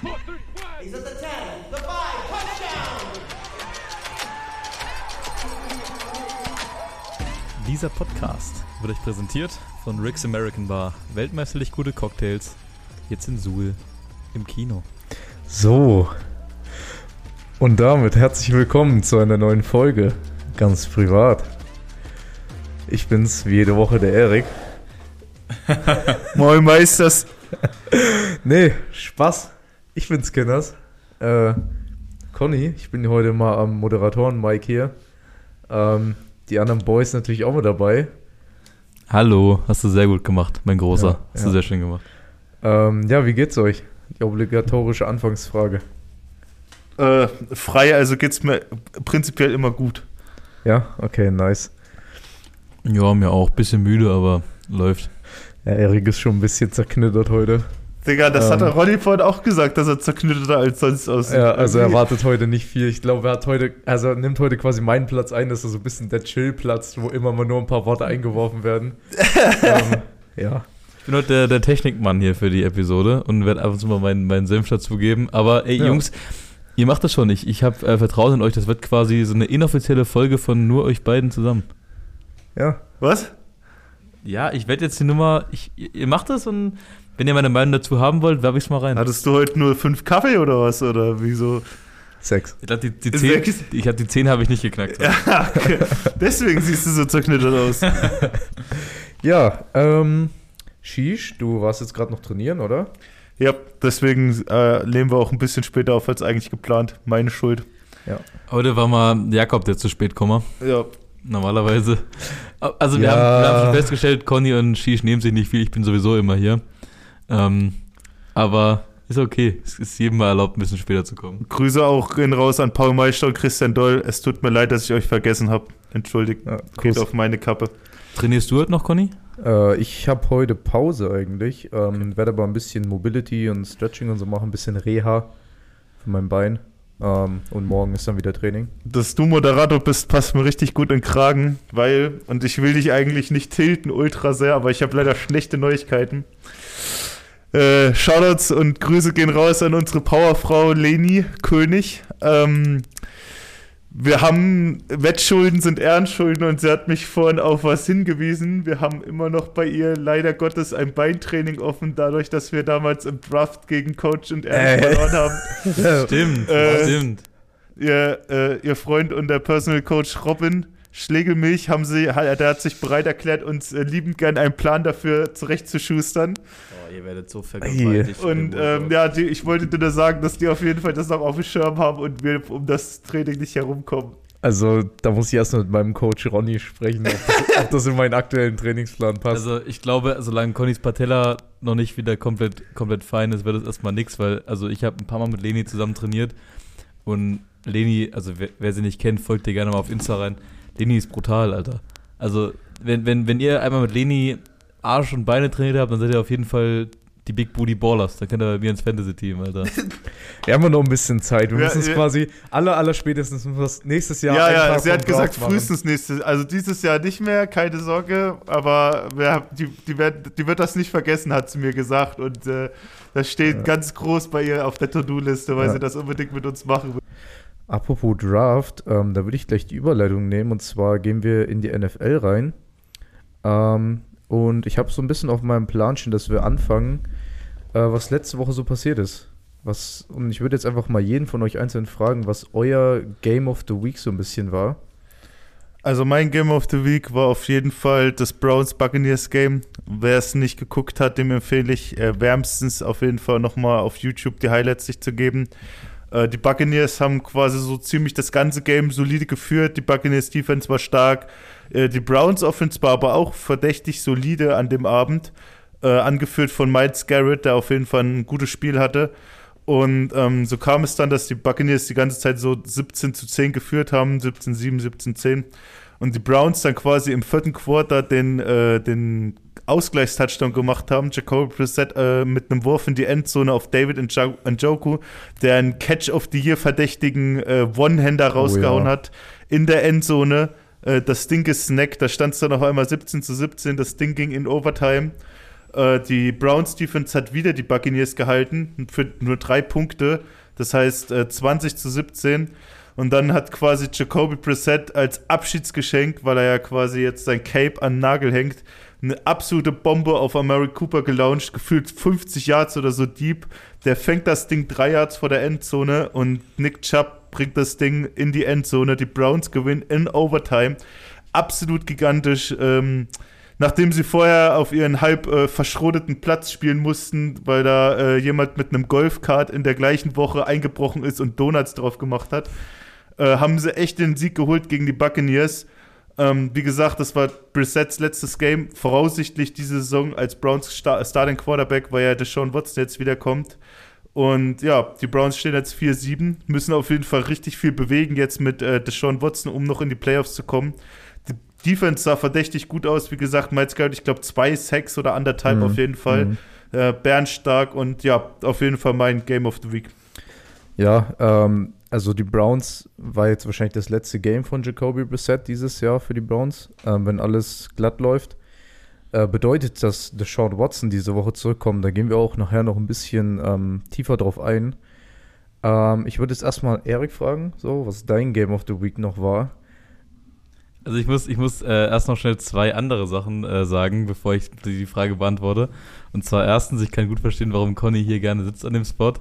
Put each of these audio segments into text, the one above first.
He's at the 10, the 5, touchdown! Dieser Podcast wird euch präsentiert von Rick's American Bar. Weltmeisterlich gute Cocktails. Jetzt in Suhl im Kino. So. Und damit herzlich willkommen zu einer neuen Folge. Ganz privat. Ich bin's wie jede Woche der Erik. Moin Meisters. Nee, Spaß. Ich bin's Kenners. Äh, Conny, ich bin heute mal am Moderatoren Mike hier. Ähm, die anderen Boys natürlich auch mit dabei. Hallo, hast du sehr gut gemacht, mein Großer. Ja, hast ja. du sehr schön gemacht. Ähm, ja, wie geht's euch? Die obligatorische Anfangsfrage. Äh, frei, also geht's mir prinzipiell immer gut. Ja, okay, nice. Ja, mir auch. Bisschen müde, aber läuft. Ja, Erik ist schon ein bisschen zerknittert heute. Digga, das Ähm. hat der Ronny vorhin auch gesagt, dass er zerknitterter als sonst aussieht. Ja, also er erwartet heute nicht viel. Ich glaube, er hat heute, also er nimmt heute quasi meinen Platz ein, das ist so ein bisschen der Chill-Platz, wo immer mal nur ein paar Worte eingeworfen werden. ähm, ja. Ich bin heute der, der Technikmann hier für die Episode und werde ab und zu mal meinen, meinen Senf dazu geben. Aber ey, Ja. Jungs, ihr macht das schon. Ich, ich habe äh, Vertrauen in euch. Das wird quasi so eine inoffizielle Folge von nur euch beiden zusammen. Ja. Was? Ja, ich werde jetzt die Nummer. Ich, ihr ihr macht das und wenn ihr meine Meinung dazu haben wollt, werfe ich es mal rein. Hattest du heute nur fünf Kaffee oder was? Oder wieso? Sex. Ich glaube, die, die Ist 10, wirklich- ich hab, die 10 habe ich nicht geknackt. Ja, okay. Deswegen siehst du so zerknittert aus. Ja, ähm, Shish, du warst jetzt gerade noch trainieren, oder? Ja, deswegen äh, nehmen wir auch ein bisschen später auf als eigentlich geplant. Meine Schuld. Heute war mal Jakob, der zu spät komme. Ja. Normalerweise. Also wir, Ja. haben, wir haben schon festgestellt, Conny und Shish nehmen sich nicht viel. Ich bin sowieso immer hier. Ähm, aber ist okay. Es ist jedem mal erlaubt, ein bisschen später zu kommen. Grüße auch gehen raus an Paul Meister und Christian Doll. Es tut mir leid, dass ich euch vergessen habe. Entschuldigt. Ja, Geht auf meine Kappe. Trainierst du heute noch, Conny? Äh, ich habe heute Pause eigentlich, ähm, werde aber ein bisschen Mobility und Stretching und so machen, ein bisschen Reha für mein Bein. Ähm, und morgen ist dann wieder Training. Dass du Moderator bist, passt mir richtig gut in den Kragen, weil, und ich will dich eigentlich nicht tilten ultra sehr, aber ich habe leider schlechte Neuigkeiten. Äh, Shoutouts und Grüße gehen raus an unsere Powerfrau Leni König. Ähm, wir haben, Wettschulden sind Ehrenschulden und sie hat mich vorhin auf was hingewiesen. Wir haben immer noch bei ihr leider Gottes ein Beintraining offen, dadurch, dass wir damals im Draft gegen Coach und Ernst Äh. verloren haben. Stimmt, Äh, stimmt. ihr, äh, ihr Freund und der Personal Coach Robin Schlegelmilch haben sie, hat- der hat sich bereit erklärt, uns äh, liebend gern einen Plan dafür zurechtzuschustern. Oh, ihr werdet so vergewaltigt Und ähm, ja, die, ich wollte dir nur sagen, dass die auf jeden Fall das noch auf dem Schirm haben und wir um das Training nicht herumkommen. Also, da muss ich erst mal mit meinem Coach Ronny sprechen, ob das, ob das in meinen aktuellen Trainingsplan passt. Also ich glaube, solange Connys Patella noch nicht wieder komplett, komplett fein ist, wird es erstmal nichts, weil also ich habe ein paar Mal mit Leni zusammen trainiert und Leni, also wer, wer sie nicht kennt, folgt ihr gerne mal auf Insta rein. Leni ist brutal, Alter. Also wenn, wenn, wenn ihr einmal mit Leni Arsch und Beine trainiert habt, dann seid ihr auf jeden Fall die Big Booty Ballers. Dann könnt ihr bei mir ins Fantasy-Team, Alter. Wir haben ja noch ein bisschen Zeit. Wir Ja, müssen es ja. quasi aller, aller spätestens wir nächstes Jahr Ja, ja, sie hat gesagt, frühestens nächstes, also dieses Jahr nicht mehr, keine Sorge, aber wer, die, die, wird, die wird das nicht vergessen, hat sie mir gesagt. Und äh, das steht Ja. ganz groß bei ihr auf der To-Do-Liste, weil Ja. sie das unbedingt mit uns machen will. Apropos Draft, ähm, da würde ich gleich die Überleitung nehmen. Und zwar gehen wir in die NFL rein. Ähm, und ich habe so ein bisschen auf meinem Plan stehen, dass wir anfangen, äh, was letzte Woche so passiert ist. Was, und ich würde jetzt einfach mal jeden von euch einzeln fragen, was euer Game of the Week so ein bisschen war. Also mein Game of the Week war auf jeden Fall das Browns Buccaneers Game. Wer es nicht geguckt hat, dem empfehle ich äh, wärmstens auf jeden Fall nochmal auf YouTube die Highlights sich zu geben. Äh, die Buccaneers haben quasi so ziemlich das ganze Game solide geführt. Die Buccaneers Defense war stark. Äh, die Browns Offense war aber auch verdächtig solide an dem Abend. Äh, angeführt von Miles Garrett, der auf jeden Fall ein gutes Spiel hatte. Und ähm, so kam es dann, dass die Buccaneers die ganze Zeit so 17 zu 10 geführt haben, 17 7, 17 10. Und die Browns dann quasi im vierten Quarter den, äh, den Ausgleichstouchdown gemacht haben. Jacoby Brissett äh, mit einem Wurf in die Endzone auf David Njo- Njoku, der einen Catch of the Year verdächtigen äh, One-Hander rausgehauen ja. hat in der Endzone. Äh, das Ding ist Snack, da stand es dann auf einmal 17 zu 17, das Ding ging in Overtime. Äh, die Browns Defense hat wieder die Buccaneers gehalten für nur drei Punkte. Das heißt äh, 20 zu 17. Und dann hat quasi Jacoby Brissett als Abschiedsgeschenk, weil er ja quasi jetzt sein Cape an den Nagel hängt, eine absolute Bombe auf Amari Cooper gelauncht, gefühlt 50 Yards oder so deep. Der fängt das Ding drei Yards vor der Endzone und Nick Chubb bringt das Ding in die Endzone. Die Browns gewinnen in Overtime. Absolut gigantisch. Ähm, nachdem sie vorher auf ihren halb äh, verschrodeten Platz spielen mussten, weil da äh, jemand mit einem Golfkart in der gleichen Woche eingebrochen ist und Donuts drauf gemacht hat, äh, haben sie echt den Sieg geholt gegen die Buccaneers. Ähm, wie gesagt, das war Brissett's letztes Game. Voraussichtlich diese Saison als Browns Star Starting Quarterback, weil ja Deshaun Watson jetzt wiederkommt. Und ja, die Browns stehen jetzt 4-7, müssen auf jeden Fall richtig viel bewegen jetzt mit äh, Deshaun Watson, um noch in die Playoffs zu kommen. Die Defense sah verdächtig gut aus. Wie gesagt, Miles Garrett, ich glaube, zwei Sacks oder anderthalb Mhm. auf jeden Fall. Mhm. Äh, Bernstark und ja, auf jeden Fall mein Game of the Week. Ja, ähm, also die Browns war jetzt wahrscheinlich das letzte Game von Jacoby Brissett dieses Jahr für die Browns, ähm, wenn alles glatt läuft. Äh, bedeutet, dass Deshaun Watson diese Woche zurückkommt. Da gehen wir auch nachher noch ein bisschen ähm, tiefer drauf ein. Ähm, ich würde jetzt erstmal Erik fragen, so, was dein Game of the Week noch war. Also ich muss, ich muss äh, erst noch schnell zwei andere Sachen äh, sagen, bevor ich die Frage beantworte. Und zwar erstens, ich kann gut verstehen, warum Conny hier gerne sitzt an dem Spot.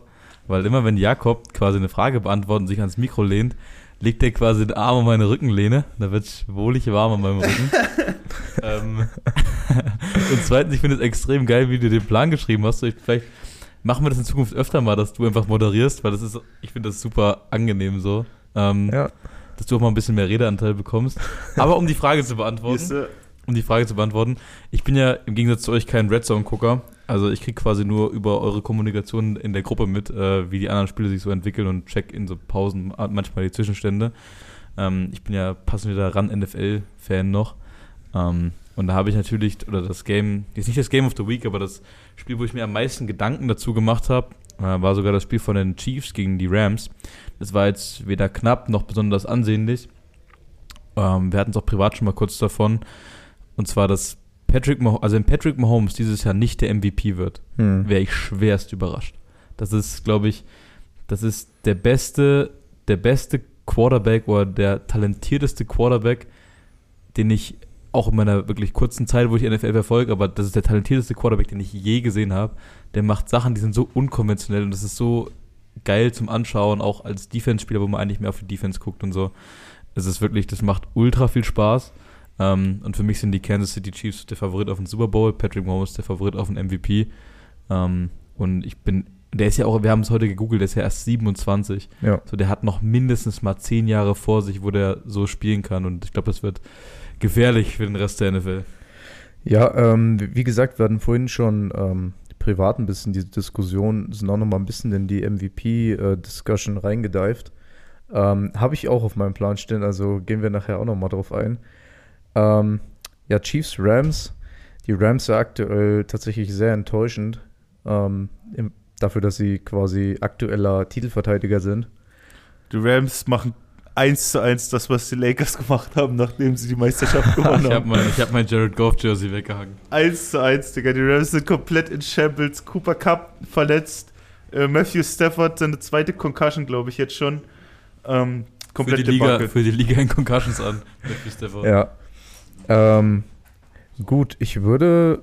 Weil immer wenn Jakob quasi eine Frage beantwortet und sich ans Mikro lehnt, legt er quasi den Arm um meine Rückenlehne. Da wird es wohlig warm an meinem Rücken. ähm, und zweitens, ich finde es extrem geil, wie du den Plan geschrieben hast. Ich, vielleicht machen wir das in Zukunft öfter mal, dass du einfach moderierst, weil das ist, ich finde das super angenehm so. Ähm, Ja, dass du auch mal ein bisschen mehr Redeanteil bekommst. Aber um die Frage zu beantworten, um die Frage zu beantworten, ich bin ja im Gegensatz zu euch kein Red Zone Gucker. Also ich kriege quasi nur über eure Kommunikation in der Gruppe mit, äh, wie die anderen Spiele sich so entwickeln und check in so Pausen manchmal die Zwischenstände. Ähm, ich bin ja passionierter ran NFL-Fan noch. Ähm, und da habe ich natürlich, oder das Game, jetzt nicht das Game of the Week, aber das Spiel, wo ich mir am meisten Gedanken dazu gemacht habe, äh, war sogar das Spiel von den Chiefs gegen die Rams. Das war jetzt weder knapp noch besonders ansehnlich. Ähm, wir hatten es auch privat schon mal kurz davon. Und zwar, dass Patrick Mahomes, also wenn Patrick Mahomes dieses Jahr nicht der MVP wird, hm. wäre ich schwerst überrascht. Das ist, glaube ich, das ist der beste, der beste Quarterback oder der talentierteste Quarterback, den ich auch in meiner wirklich kurzen Zeit, wo ich NFL verfolge, aber das ist der talentierteste Quarterback, den ich je gesehen habe. Der macht Sachen, die sind so unkonventionell und das ist so geil zum Anschauen, auch als Defense-Spieler, wo man eigentlich mehr auf die Defense guckt und so. Es ist wirklich, das macht ultra viel Spaß. Ähm, und für mich sind die Kansas City Chiefs der Favorit auf den Super Bowl, Patrick Mahomes der Favorit auf den MVP. Ähm, und ich bin, der ist ja auch, wir haben es heute gegoogelt, der ist ja erst 27. ja. So, der hat noch mindestens mal zehn Jahre vor sich, wo der so spielen kann. Und ich glaube, das wird gefährlich für den Rest der NFL. Ja, ähm, wie gesagt, wir hatten vorhin schon ähm, privat ein bisschen diese Diskussion, sind auch noch mal ein bisschen in die MVP-Discussion reingedived. Ähm, Habe ich auch auf meinem Plan stehen, also gehen wir nachher auch noch mal drauf ein. Ähm, ja, Chiefs, Rams. Die Rams sind aktuell tatsächlich sehr enttäuschend, ähm, im, dafür, dass sie quasi aktueller Titelverteidiger sind. die Rams machen eins zu eins das, was die Lakers gemacht haben, nachdem sie die Meisterschaft gewonnen Ich habe haben. mein, ich hab mein Jared Goff Jersey weggehangen. Eins zu eins, Digga. Die Rams sind komplett in Shambles. Cooper Cup verletzt. Äh, Matthew Stafford seine zweite Concussion, glaube ich, jetzt schon. Ähm, Für komplett die, Liga, für die Liga in Concussions an. Matthew Stafford. Ja. Ähm, gut, ich würde.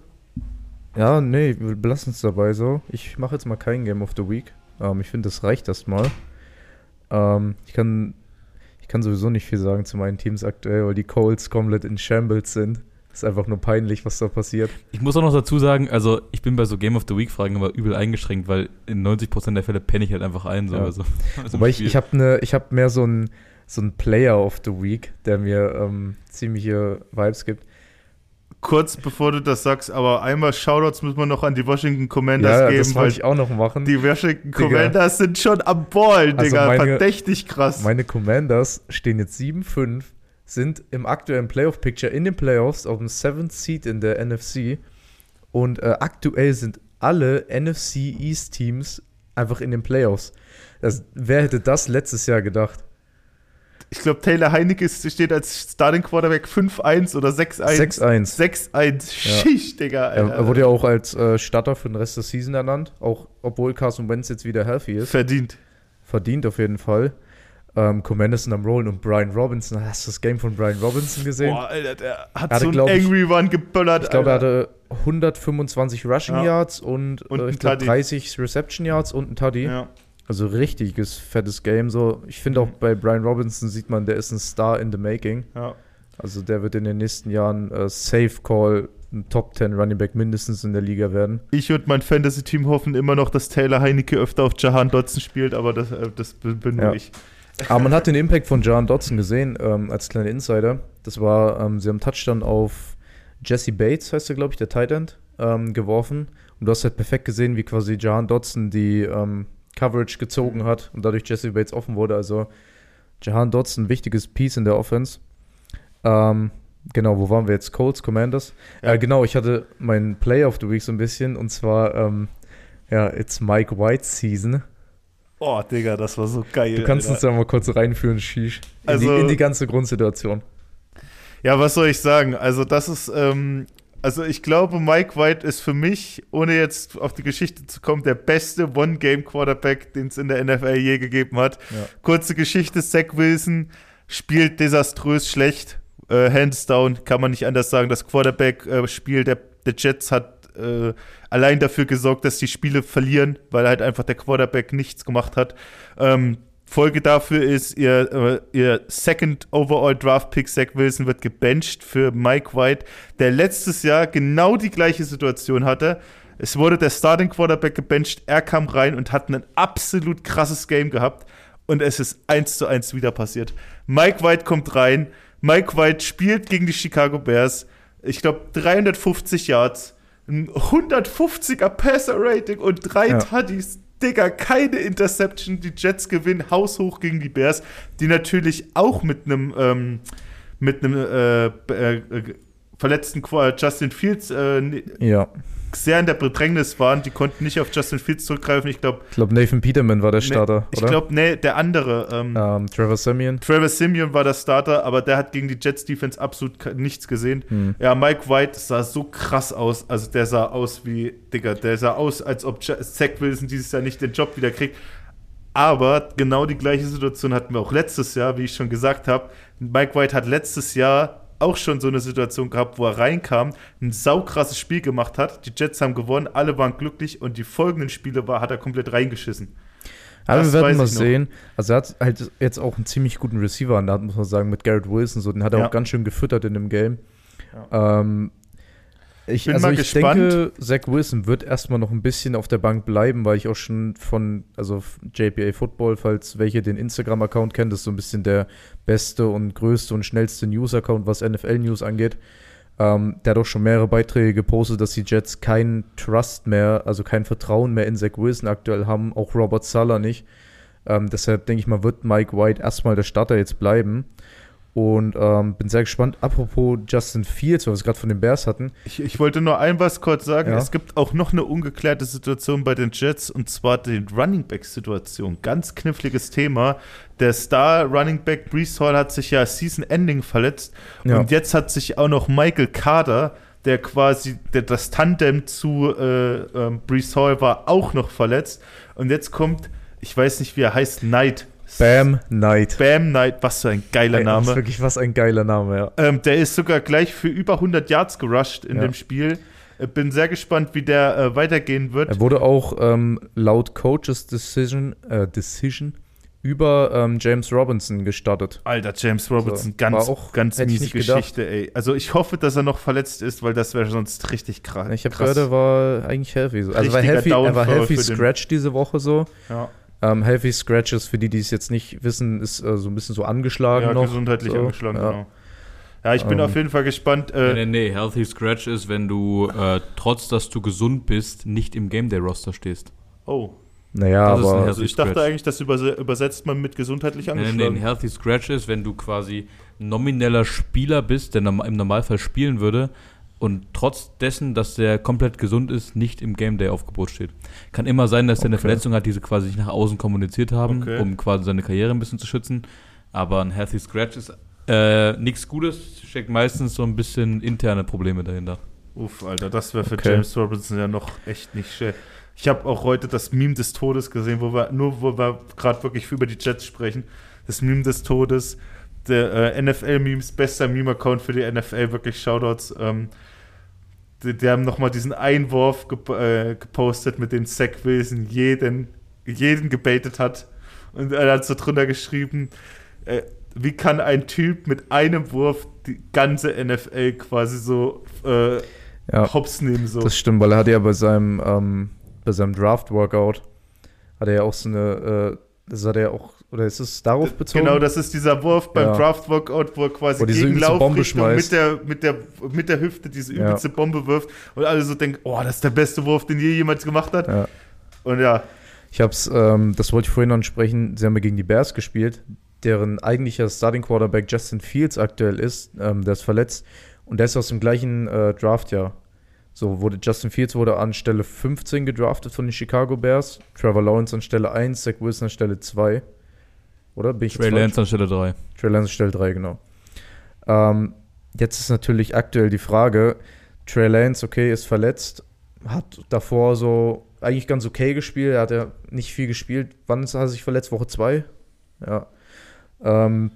Ja, nee, wir belassen es dabei so. Ich mache jetzt mal kein Game of the Week. Ähm, ich finde, das reicht erstmal. Ähm, ich kann. Ich kann sowieso nicht viel sagen zu meinen Teams aktuell, weil die Colts komplett in Shambles sind. ist einfach nur peinlich, was da passiert. Ich muss auch noch dazu sagen, also ich bin bei so Game of the Week Fragen aber übel eingeschränkt, weil in 90% der Fälle penne ich halt einfach ein. So, Ja. also, also Wobei ich, ich habe ne, ich hab mehr so einen so einen Player of the Week, der mir ähm, ziemliche Vibes gibt. Kurz bevor du das sagst, aber einmal Shoutouts müssen wir noch an die Washington Commanders Ja, geben, das wollte ich auch noch machen. die Washington Digga. Commanders sind schon am Ball, Also Digga. meine- Verdächtig krass. Meine Commanders stehen jetzt 7-5, sind im aktuellen Playoff-Picture in den Playoffs auf dem 7th Seed in der NFC und äh, aktuell sind alle NFC East-Teams einfach in den Playoffs. Das, wer hätte das letztes Jahr gedacht? Ich glaube, Taylor Heinecke ist- steht als Starting Quarterback 5-1 oder 6-1. 6-1. 6-1. Schicht, Digga. Er, Alter. er wurde ja auch als äh, Starter für den Rest der Season ernannt, auch obwohl Carson Wentz jetzt wieder healthy ist. verdient. Verdient auf jeden Fall. Ähm, Commanders sind am Rollen und Brian Robinson. Hast du das Game von Brian Robinson gesehen? Boah, Alter, der hat hatte, so einen ich- Angry Run geböllert. ich glaube, er hatte 125 Rushing Ja. Yards und, Und äh, ich glaub, Tuddy. 30 Reception Yards und ein Tuddy. Ja. Also richtiges fettes Game. So, ich finde auch Mhm. bei Brian Robinson sieht man, der ist ein Star in the making. Ja. Also der wird in den nächsten Jahren äh, Safe Call ein Top 10 Running Back mindestens in der Liga werden. Ich und mein Fantasy-Team hoffen immer noch, dass Taylor Heinecke öfter auf Jahan Dotson spielt, aber das, äh, das bin Ja. ich. Aber man hat den Impact von Jahan Dodson gesehen, ähm, als kleiner Insider. Das war, ähm, sie haben Touchdown auf Jesse Bates, heißt er, glaube ich, der Tight End, ähm, geworfen. Und du hast halt perfekt gesehen, wie quasi Jahan Dodson die ähm, Coverage gezogen hat und dadurch Jesse Bates offen wurde. Also Jahan Dodson, wichtiges Piece in der Offense. Ähm, genau, wo waren wir jetzt? Colts, Commanders? Ja. Äh, genau, ich hatte meinen Play of the Week so ein bisschen und zwar, ähm, ja, it's Mike White Season. Oh, Digga, das war so geil. Du kannst uns Alter. da mal kurz reinführen, Shish. In, Also- die, in die ganze Grundsituation. Ja, was soll ich sagen? Also, das ist, ähm, also ich glaube, Mike White ist für mich, ohne jetzt auf die Geschichte zu kommen, der beste One-Game-Quarterback, den es in der NFL je gegeben hat. Ja. Kurze Geschichte: Zach Wilson spielt desaströs schlecht. Äh, hands down, kann man nicht anders sagen. Das Quarterback-Spiel der, der Jets hat äh, allein dafür gesorgt, dass die Spiele verlieren, weil halt einfach der Quarterback nichts gemacht hat. Ähm, Folge dafür ist, ihr, äh, ihr Second Overall Draft Pick Zach Wilson wird gebencht für Mike White, der letztes Jahr genau die gleiche Situation hatte. Es wurde der Starting Quarterback gebencht, er kam rein und hat ein absolut krasses Game gehabt und es ist eins zu eins wieder passiert. Mike White kommt rein, Mike White spielt gegen die Chicago Bears, ich glaube 350 Yards, ein 150er Passer Rating und drei Ja. Tuddies. Digga, keine Interception. Die Jets gewinnen haushoch gegen die Bears, die natürlich auch mit einem ähm, mit einem äh, äh, äh, verletzten Justin Fields äh, ni- Ja. Sehr in der Bedrängnis waren. Die konnten nicht auf Justin Fields zurückgreifen. Ich glaube, Ich glaube, Nathan Peterman war der Starter, nee, ich glaube, nee, der andere. Ähm, ähm, Trevor Simeon. Travis Simeon war der Starter, aber der hat gegen die Jets Defense absolut nichts gesehen. Hm. Ja, Mike White sah so krass aus. Also der sah aus wie, Digga, der sah aus, als ob Zach Wilson dieses Jahr nicht den Job wieder kriegt. Aber genau die gleiche Situation hatten wir auch letztes Jahr, wie ich schon gesagt habe. Mike White hat letztes Jahr auch schon so eine Situation gehabt, wo er reinkam, ein saukrasses Spiel gemacht hat. Die Jets haben gewonnen, alle waren glücklich und die folgenden Spiele war, hat er komplett reingeschissen. Aber Das wir werden mal sehen. Also er hat halt jetzt auch einen ziemlich guten Receiver an der Hand, muss man sagen, mit Garrett Wilson. So, den hat er Ja. auch ganz schön gefüttert in dem Game. Ähm, ich Bin also mal ich gespannt. denke, Zach Wilson wird erstmal noch ein bisschen auf der Bank bleiben, weil ich auch schon von, also JPA Football, falls welche den Instagram-Account kennt, das ist so ein bisschen der beste und größte und schnellste News-Account, was NFL-News angeht. Ähm, der hat auch schon mehrere Beiträge gepostet, dass die Jets keinen Trust mehr, also kein Vertrauen mehr in Zach Wilson aktuell haben, auch Robert Sala nicht. Ähm, deshalb denke ich mal, wird Mike White erstmal der Starter jetzt bleiben. Und ähm, bin sehr gespannt. Apropos Justin Fields, weil wir es gerade von den Bears hatten. Ich, ich wollte nur ein was kurz sagen. Ja. Es gibt auch noch eine ungeklärte Situation bei den Jets und zwar die Running Back-Situation. Ganz kniffliges Thema. Der Star Running Back Brees Hall hat sich ja Season Ending verletzt Ja. und jetzt hat sich auch noch Michael Carter, der quasi der, das Tandem zu äh, ähm, Brees Hall war, auch noch verletzt. Und jetzt kommt, ich weiß nicht, wie er heißt, Knight. Bam Knight. Bam Knight, was für ein geiler Ey, Das ist Name. wirklich was ein geiler Name, ja. Ähm, der ist sogar gleich für über 100 Yards gerusht in Ja. dem Spiel. Äh, Bin sehr gespannt, wie der äh, weitergehen wird. Er wurde auch ähm, laut Coaches Decision, äh, Decision über ähm, James Robinson gestartet. Alter, James Robinson, So, ganz, auch- ganz miese nicht gedacht. Geschichte, ey. Also ich hoffe, dass er noch verletzt ist, weil das wäre sonst richtig krass. Ich habe gehört, er war eigentlich healthy. So. Also war healthy, er war healthy Scratch diese Woche so. Ja, Ähm, healthy Scratches, für die, die es jetzt nicht wissen, ist äh, so ein bisschen so angeschlagen ja noch. gesundheitlich so. angeschlagen, ja. genau. Ja, ich bin Ähm. auf jeden Fall gespannt. Nee, Äh, nee, nee, Healthy Scratch ist, wenn du, äh, trotz dass du gesund bist, nicht im Game Day Roster stehst. oh, Naja, Das ist ein aber Healthy also ich dachte Scratch. eigentlich, das überse übersetzt man mit gesundheitlich Nee, nee, angeschlagen. nee, ein Healthy Scratch ist, wenn du quasi nomineller Spieler bist, der im Normalfall spielen würde und trotz dessen, dass der komplett gesund ist, nicht im Game Day Aufgebot steht. Kann immer sein, dass er eine. Verletzung hat, die sie quasi nicht nach außen kommuniziert haben, Okay. um quasi seine Karriere ein bisschen zu schützen. Aber ein Healthy Scratch ist äh, nichts Gutes, steckt meistens so ein bisschen interne Probleme dahinter. Uff, Alter, das wäre für Okay. James Robinson ja noch echt nicht schön. Ich habe auch heute das Meme des Todes gesehen, wo wir nur, wo wir gerade wirklich über die Jets sprechen. Das Meme des Todes, der äh, NFL-Memes, bester Meme-Account für die NFL, wirklich Shoutouts. Ähm, die, die haben nochmal diesen Einwurf gep äh, gepostet, mit dem Zach Wilson jeden, jeden gebaitet hat. Und er hat so drunter geschrieben, äh, wie kann ein Typ mit einem Wurf die ganze NFL quasi so äh, Ja, hops nehmen so. das stimmt, weil er hatte ja bei seinem, ähm, bei seinem Draft-Workout, hat er ja auch so eine, äh, das hat er ja auch, oder ist es darauf bezogen? Genau, das ist dieser Wurf beim Ja. Draft Workout, wo er quasi Wo gegen Laufrichtung mit der, mit, der, mit der Hüfte diese Ja. übelste Bombe wirft und alle so denken, oh, das ist der beste Wurf, den je jemals gemacht hat. Ja. Und ja, Ich hab's, ähm, das wollte ich vorhin ansprechen, sie haben ja gegen die Bears gespielt, deren eigentlicher Starting Quarterback Justin Fields aktuell ist, ähm, der ist verletzt und der ist aus dem gleichen äh, Draftjahr. So wurde Justin Fields wurde an Stelle 15 gedraftet von den Chicago Bears, Trevor Lawrence an Stelle 1, Zach Wilson an Stelle 2. Oder? Bin ich Trey? Lance an Stelle 3. Trey Lance Stelle 3, genau. Ähm, jetzt ist natürlich aktuell die Frage, Trey Lance, okay, ist verletzt, hat davor so eigentlich ganz okay gespielt, er hat ja nicht viel gespielt. Wann ist er sich verletzt? Woche 2? Ja. Ähm,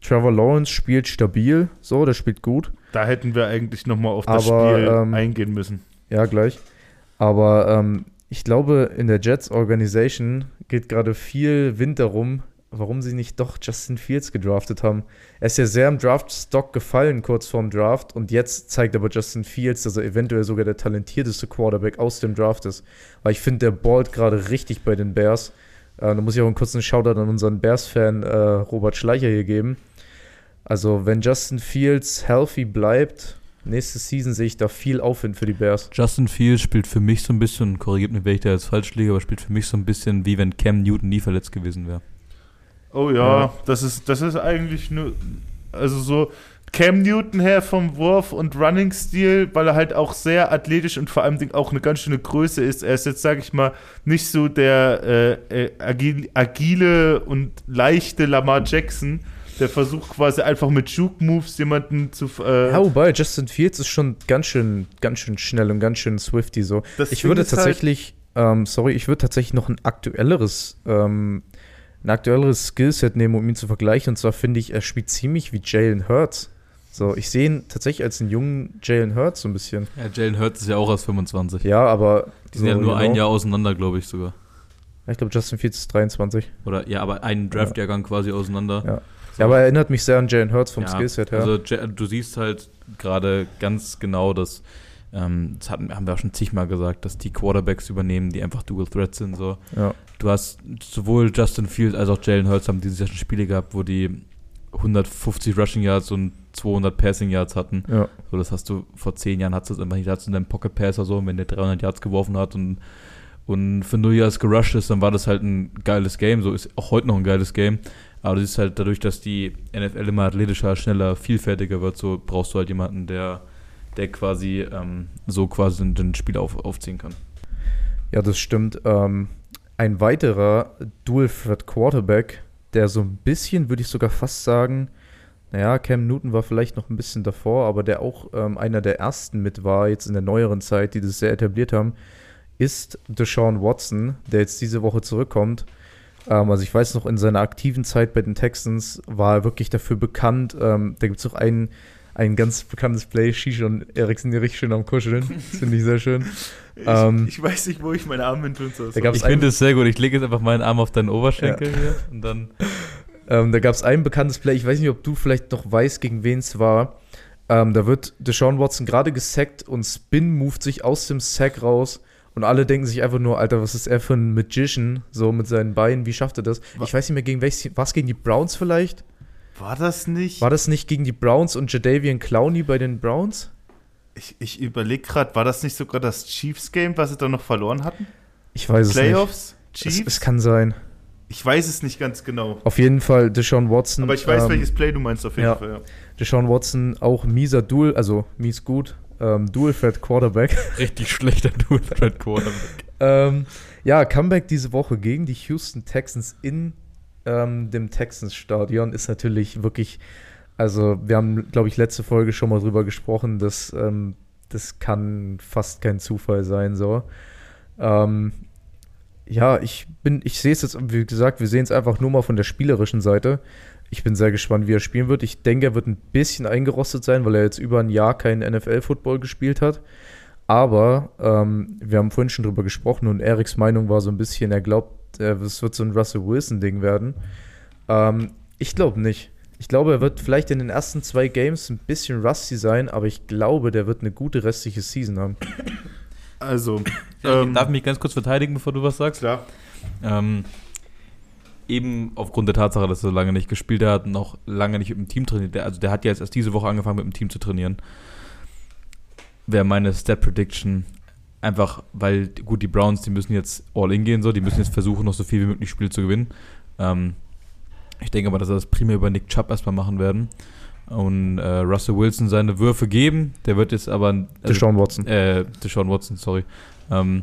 Trevor Lawrence spielt stabil, so, der spielt gut. da hätten wir eigentlich nochmal auf das Aber, Spiel ähm, eingehen müssen. Ja, gleich. Aber ähm, ich glaube, in der Jets Organisation geht gerade viel Wind darum, warum sie nicht doch Justin Fields gedraftet haben. Er ist ja sehr im Draft-Stock gefallen kurz vorm Draft und jetzt zeigt aber Justin Fields, dass er eventuell sogar der talentierteste Quarterback aus dem Draft ist. Weil ich finde, der ballt gerade richtig bei den Bears. Äh, da muss ich auch einen kurzen Shoutout an unseren Bears-Fan äh, Robert Schleicher hier geben. Also, wenn Justin Fields healthy bleibt, nächste Season sehe ich da viel Aufwind für die Bears. Justin Fields spielt für mich so ein bisschen, korrigiert mich, wenn ich da jetzt falsch liege, aber spielt für mich so ein bisschen wie wenn Cam Newton nie verletzt gewesen wäre. Oh ja, Ja. das ist, das ist eigentlich nur, also so Cam Newton her vom Wurf und Running-Stil, weil er halt auch sehr athletisch und vor allem auch eine ganz schöne Größe ist. Er ist jetzt, sage ich mal, nicht so der äh, äh, agil, agile und leichte Lamar Jackson, der versucht quasi einfach mit Juke-Moves jemanden zu. Äh, Ja, wobei Justin Fields ist schon ganz schön, ganz schön schnell und ganz schön swifty so. das Ich Ding würde halt- tatsächlich, ähm, sorry, ich würde tatsächlich noch ein aktuelleres, ähm, ein aktuelleres Skillset nehmen, um ihn zu vergleichen. Und zwar finde ich, er spielt ziemlich wie Jalen Hurts. So, ich sehe ihn tatsächlich als einen jungen Jalen Hurts so ein bisschen. Ja, Jalen Hurts ist ja auch erst 25. Ja, aber Die sind ja so, nur ein genau. Jahr auseinander, glaube ich sogar. Ich glaube, Justin Fields ist 23. Oder ja, aber einen Draftjahrgang quasi auseinander. Ja. Ja, aber er erinnert mich sehr an Jalen Hurts vom Ja, Skillset her. Also Ja- du siehst halt gerade ganz genau, dass ähm, das hatten, haben wir auch schon zigmal gesagt, dass die Quarterbacks übernehmen, die einfach Dual Threats sind. So. ja. Du hast sowohl Justin Fields als auch Jalen Hurts haben dieses Jahr schon Spiele gehabt, wo die 150 Rushing Yards und 200 Passing Yards hatten. ja. So, das hast du vor zehn Jahren hattest du das einfach nicht. Da hattest du deinen Pocket Passer so, und wenn der 300 Yards geworfen hat und, und für null Yards gerusht ist, dann war das halt ein geiles Game. So ist auch heute noch ein geiles Game. Aber das ist halt dadurch, dass die NFL immer athletischer, schneller, vielfältiger wird, so brauchst du halt jemanden, der, der quasi ähm, so quasi ein, Spiel auf, aufziehen kann. Ja, das stimmt. Ähm, ein weiterer Dual-Threat-Quarterback, der so ein bisschen, würde ich sogar fast sagen, naja, Cam Newton war vielleicht noch ein bisschen davor, aber der auch ähm, einer der ersten mit war, jetzt in der neueren Zeit, die das sehr etabliert haben, ist Deshaun Watson, der jetzt diese Woche zurückkommt. Ähm, also ich weiß noch, in seiner aktiven Zeit bei den Texans war er wirklich dafür bekannt. Ähm, da gibt es auch ein, ein ganz bekanntes Play, Shisha und Erik sind hier richtig schön am Kuscheln. Das finde ich sehr schön. Ich, Ähm, ich weiß nicht, wo ich meine Arme hin tun soll. Ich finde es sehr gut. Ich lege jetzt einfach meinen Arm auf deinen Oberschenkel hier und dann. Ähm, da gab es ein bekanntes Play, ich weiß nicht, ob du vielleicht noch weißt, gegen wen es war. Ähm, da wird Deshaun Watson gerade gesackt und Spin moved sich aus dem Sack raus und alle denken sich einfach nur, Alter, was ist er für ein Magician, so mit seinen Beinen, wie schafft er das? Ich weiß nicht mehr, gegen welches, war es gegen die Browns vielleicht? War das nicht? War das nicht gegen die Browns und Jadavian Clowney bei den Browns? Ich, ich überlege gerade, war das nicht sogar das Chiefs-Game, was sie da noch verloren hatten? Ich weiß es Playoffs? nicht. Es, Chiefs? es kann sein. ich weiß es nicht ganz genau. Auf jeden Fall Deshaun Watson. Aber ich weiß, ähm, welches Play du meinst auf jeden ja. Fall. Ja. Deshaun Watson auch mieser Dual, also mies gut, ähm, Dual-Threat Quarterback. Richtig schlechter Dual Threat Quarterback. Ähm, ja, Comeback diese Woche gegen die Houston Texans in ähm, dem Texans-Stadion ist natürlich wirklich, also wir haben, glaube ich, letzte Folge schon mal drüber gesprochen, dass ähm, das kann fast kein Zufall sein, so. Ähm, ja, ich bin, ich sehe es jetzt, wie gesagt, wir sehen es einfach nur mal von der spielerischen Seite. Ich bin sehr gespannt, wie er spielen wird. Ich denke, er wird ein bisschen eingerostet sein, weil er jetzt über ein Jahr keinen NFL-Football gespielt hat. Aber ähm, wir haben vorhin schon drüber gesprochen und Eriks Meinung war so ein bisschen, er glaubt, es wird so ein Russell Wilson-Ding werden. Ähm, ich glaube nicht. Ich glaube, er wird vielleicht in den ersten zwei Games ein bisschen rusty sein, aber ich glaube, der wird eine gute restliche Season haben. Also, Ja, ähm, Darf ich mich ganz kurz verteidigen, bevor du was sagst? klar. Ähm, eben aufgrund der Tatsache, dass er so lange nicht gespielt hat, noch lange nicht mit dem Team trainiert. Der, also der hat ja jetzt erst diese Woche angefangen mit dem Team zu trainieren. Wäre meine Step Prediction einfach, weil gut die Browns, die müssen jetzt all in gehen so, die müssen jetzt versuchen noch so viel wie möglich Spiele zu gewinnen. Ähm, ich denke aber, dass sie das primär über Nick Chubb erstmal machen werden und äh, Russell Wilson seine Würfe geben. Der wird jetzt aber also, Deshaun Watson. äh, Deshaun Watson, sorry. Ähm,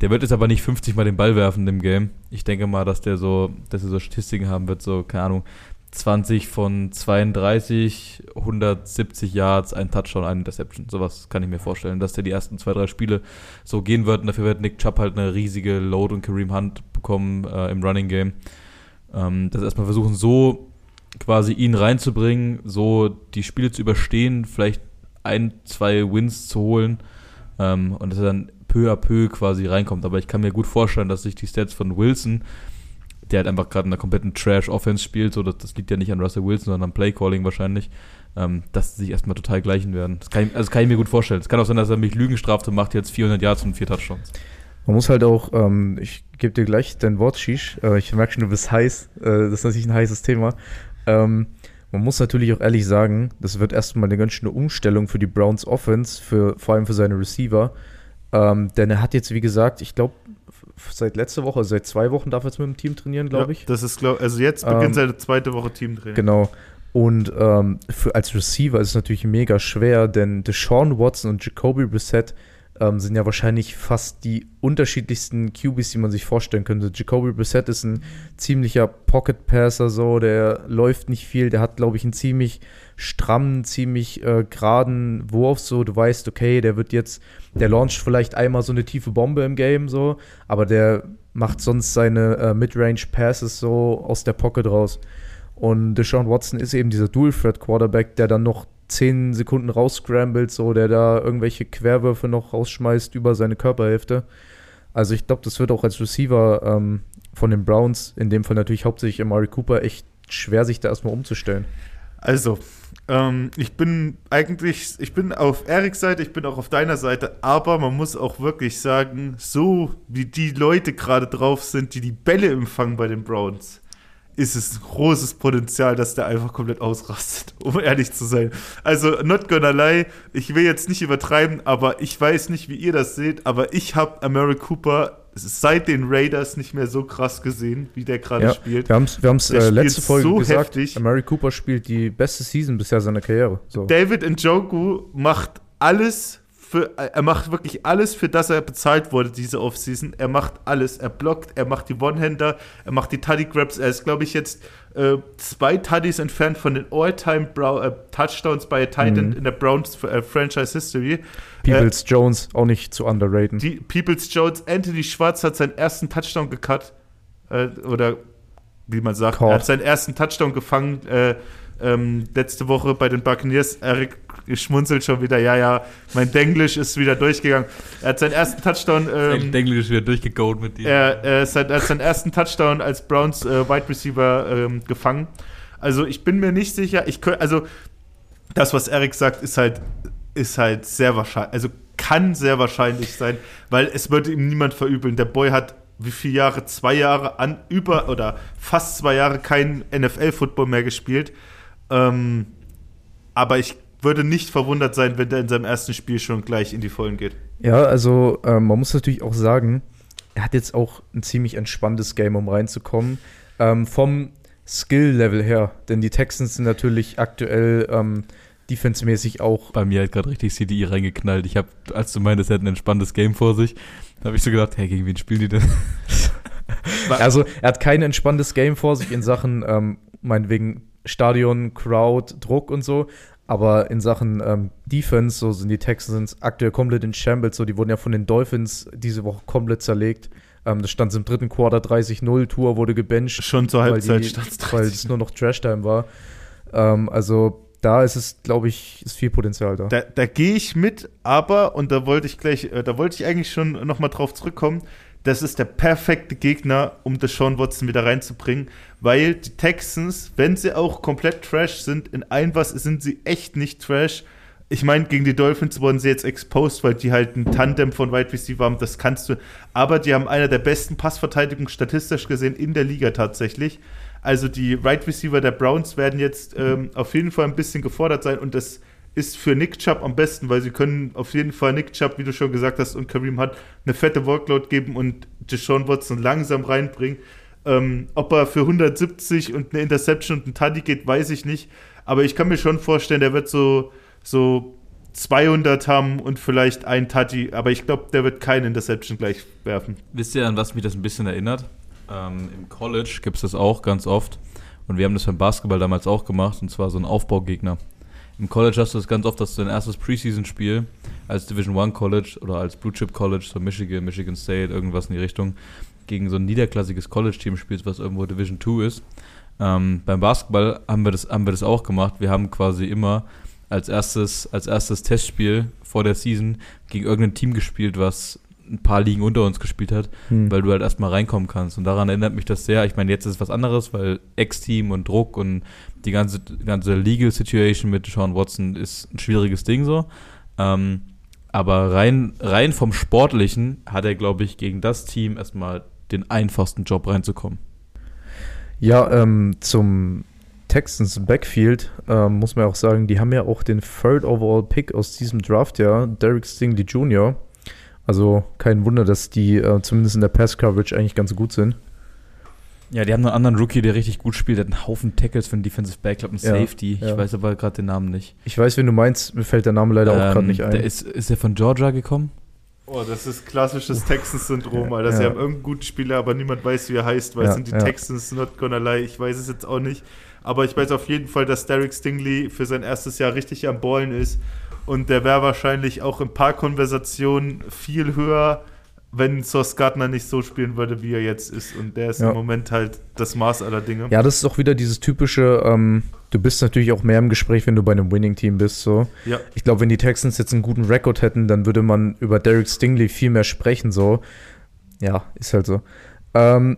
der wird jetzt aber nicht 50 Mal den Ball werfen im Game. Ich denke mal, dass der so, dass er so Statistiken haben wird, so, keine Ahnung, 20 von 32, 170 Yards, ein Touchdown, eine Interception. Sowas kann ich mir vorstellen, dass der die ersten zwei, drei Spiele so gehen wird. Und dafür wird Nick Chubb halt eine riesige Load und Kareem Hunt bekommen äh, im Running Game. Ähm, das erstmal versuchen, so quasi ihn reinzubringen, so die Spiele zu überstehen, vielleicht ein, zwei Wins zu holen ähm, und dass er dann peu à peu quasi reinkommt. Aber ich kann mir gut vorstellen, dass sich die Stats von Wilson, der halt einfach gerade in einer kompletten Trash-Offense spielt, so das, das liegt ja nicht an Russell Wilson, sondern am Play-Calling wahrscheinlich, ähm, dass sie sich erstmal total gleichen werden. Das kann, ich, also das kann ich mir gut vorstellen. Es kann auch sein, dass er mich Lügen straft und macht jetzt 400 Yards und vier Touchdowns. Man muss halt auch, ähm, ich gebe dir gleich dein Wort, Shish. Äh, ich merke schon, du bist heiß. Äh, das ist natürlich ein heißes Thema. Ähm, man muss natürlich auch ehrlich sagen, das wird erstmal eine ganz schöne Umstellung für die Browns Offense, für, vor allem für seine Receiver. Ähm, denn er hat jetzt, wie gesagt, ich glaube, seit letzter Woche, also seit zwei Wochen darf er jetzt mit dem Team trainieren, glaube ja, ich. Das ist, glaub, also jetzt beginnt Ähm, seine zweite Woche Teamtraining. Genau. Und ähm, für, als Receiver ist es natürlich mega schwer, denn Deshaun Watson und Jacoby Brissett ähm, sind ja wahrscheinlich fast die unterschiedlichsten QBs, die man sich vorstellen könnte. Jacoby Brissett ist ein ziemlicher Pocket-Passer, so, der läuft nicht viel, der hat, glaube ich, einen ziemlich strammen, ziemlich äh, geraden Wurf, so, du weißt, okay, der wird jetzt, der launcht vielleicht einmal so eine tiefe Bombe im Game, so, aber der macht sonst seine äh, Mid-Range-Passes so aus der Pocket raus. Und Deshaun Watson ist eben dieser Dual-Threat-Quarterback, der dann noch 10 Sekunden rausscrambled, so, der da irgendwelche Querwürfe noch rausschmeißt über seine Körperhälfte. Also ich glaube, das wird auch als Receiver ähm, von den Browns, in dem Fall natürlich hauptsächlich Amari Cooper, echt schwer, sich da erstmal umzustellen. Also, ähm, ich bin eigentlich, ich bin auf Eriks Seite, ich bin auch auf deiner Seite, aber man muss auch wirklich sagen, so wie die Leute gerade drauf sind, die die Bälle empfangen bei den Browns, ist es ein großes Potenzial, dass der einfach komplett ausrastet, um ehrlich zu sein. Also, not gonna lie, ich will jetzt nicht übertreiben, aber ich weiß nicht, wie ihr das seht, aber ich habe Amari Cooper seit den Raiders nicht mehr so krass gesehen, wie der gerade Ja, spielt. wir haben es wir haben's, Der äh, letzte Folge so gesagt, heftig. Amari Cooper spielt die beste Season bisher seiner Karriere. So. David Njoku macht alles für, er macht wirklich alles, für das er bezahlt wurde diese Offseason. Er macht alles. Er blockt, er macht die One-Hander, er macht die Tuddy-Grabs. Er ist, glaube ich, jetzt äh, zwei Tuddys entfernt von den All-Time-Touchdowns bei a Tight End Mhm. in der Browns äh, Franchise History. Peoples Jones auch nicht zu underraten. Die Peoples Jones, Anthony Schwarz hat seinen ersten Touchdown gecut. Äh, oder wie man sagt, Caught. er hat seinen ersten Touchdown gefangen äh, ähm, letzte Woche bei den Buccaneers. Eric schmunzelt schon wieder, ja, ja, mein Denglisch ist wieder durchgegangen. Er hat seinen ersten Touchdown. Ähm, Denglisch wieder durchgegoat mit dir. er, er, seit- er hat seinen ersten Touchdown als Browns äh, Wide Receiver ähm, gefangen. Also ich bin mir nicht sicher. Ich könnt, also das, was Eric sagt, ist halt, ist halt sehr wahrscheinlich, also kann sehr wahrscheinlich sein, weil es würde ihm niemand verübeln. Der Boy hat wie viele Jahre? Zwei Jahre an, über oder fast zwei Jahre keinen NFL-Football mehr gespielt. Ähm, aber ich würde nicht verwundert sein, wenn der in seinem ersten Spiel schon gleich in die Vollen geht. Ja, also ähm, man muss natürlich auch sagen, er hat jetzt auch ein ziemlich entspanntes Game, um reinzukommen. Ähm, vom Skill-Level her, denn die Texans sind natürlich aktuell ähm, defensemäßig auch. Bei mir hat gerade richtig CDI reingeknallt. Ich habe, als du meintest, er hat ein entspanntes Game vor sich, habe ich so gedacht, hey, gegen wen spielen die denn? Also er hat kein entspanntes Game vor sich in Sachen, ähm, meinetwegen Stadion, Crowd, Druck und so. Aber in Sachen ähm, Defense, so sind die Texans aktuell komplett in Shambles. So, die wurden ja von den Dolphins diese Woche komplett zerlegt. Ähm, das stand im dritten Quarter 30-0, Tour wurde gebencht. Schon zur Halbzeit die- stand's Weil 30. es nur noch Trash-Time war. Ähm, also da ist es, glaube ich, ist viel Potenzial da. Da, da gehe ich mit, aber, und da wollte ich gleich, äh, da wollte ich eigentlich schon nochmal drauf zurückkommen, das ist der perfekte Gegner, um das Sean Watson wieder reinzubringen, weil die Texans, wenn sie auch komplett Trash sind, in ein was sind sie echt nicht Trash. Ich meine, gegen die Dolphins wurden sie jetzt exposed, weil die halt ein Tandem von Wide Receiver haben, das kannst du. Aber die haben einer der besten Passverteidigungen statistisch gesehen in der Liga tatsächlich. Also die Right Receiver der Browns werden jetzt ähm, auf jeden Fall ein bisschen gefordert sein und das ist für Nick Chubb am besten, weil sie können auf jeden Fall Nick Chubb, wie du schon gesagt hast, und Kareem hat eine fette Workload geben und Deshaun Watson langsam reinbringen. Ähm, ob er für 170 und eine Interception und ein Tuddy geht, weiß ich nicht. Aber ich kann mir schon vorstellen, der wird so, so 200 haben und vielleicht ein Tuddy. Aber ich glaube, der wird keine Interception gleich werfen. Wisst ihr, an was mich das ein bisschen erinnert? Ähm, Im College gibt es das auch ganz oft. Und wir haben das beim Basketball damals auch gemacht, und zwar so ein Aufbaugegner. Im College hast du das ganz oft, dass du dein erstes Preseason-Spiel als Division One College oder als Blue Chip College, so Michigan, Michigan State, irgendwas in die Richtung, gegen so ein niederklassiges College-Team spielst, was irgendwo Division 2 ist. Ähm, beim Basketball haben wir, das, haben wir das auch gemacht. Wir haben quasi immer als erstes, als erstes Testspiel vor der Season gegen irgendein Team gespielt, was ein paar Ligen unter uns gespielt hat, Hm. weil du halt erstmal reinkommen kannst. Und daran erinnert mich das sehr. Ich meine, jetzt ist es was anderes, weil Ex-Team und Druck und die ganze, ganze Legal Situation mit Sean Watson ist ein schwieriges Ding so. Ähm, aber rein, rein vom Sportlichen hat er, glaube ich, gegen das Team erstmal den einfachsten Job reinzukommen. Ja, ähm, zum Texans Backfield ähm, muss man auch sagen, die haben ja auch den Third Overall Pick aus diesem Draft, ja, Derek Stingley Jr. Also kein Wunder, dass die äh, zumindest in der Pass Coverage eigentlich ganz gut sind. Ja, die haben noch einen anderen Rookie, der richtig gut spielt. Der hat einen Haufen Tackles für einen Defensive Back, glaube einen Ja, Safety. ja. Ich weiß aber gerade den Namen nicht. Ich weiß, wen du meinst, mir fällt der Name leider auch gerade Ähm, nicht ein. Der ist, ist der von Georgia gekommen? Oh, das ist klassisches Texans-Syndrom, Alter. Ja. Sie haben irgendeinen guten Spieler, aber niemand weiß, wie er heißt, weil Ja, es sind die ja. Texans not gonna lie. Ich weiß es jetzt auch nicht. Aber ich weiß auf jeden Fall, dass Derek Stingley für sein erstes Jahr richtig am Ballen ist. Und der wäre wahrscheinlich auch in paar Konversationen viel höher, wenn Sauce Gardner nicht so spielen würde, wie er jetzt ist. Und der ist Ja. im Moment halt das Maß aller Dinge. ja, das ist auch wieder dieses typische, ähm, du bist natürlich auch mehr im Gespräch, wenn du bei einem Winning-Team bist. So. Ja. Ich glaube, wenn die Texans jetzt einen guten Rekord hätten, dann würde man über Derek Stingley viel mehr sprechen. So. Ja, ist halt so. Ähm,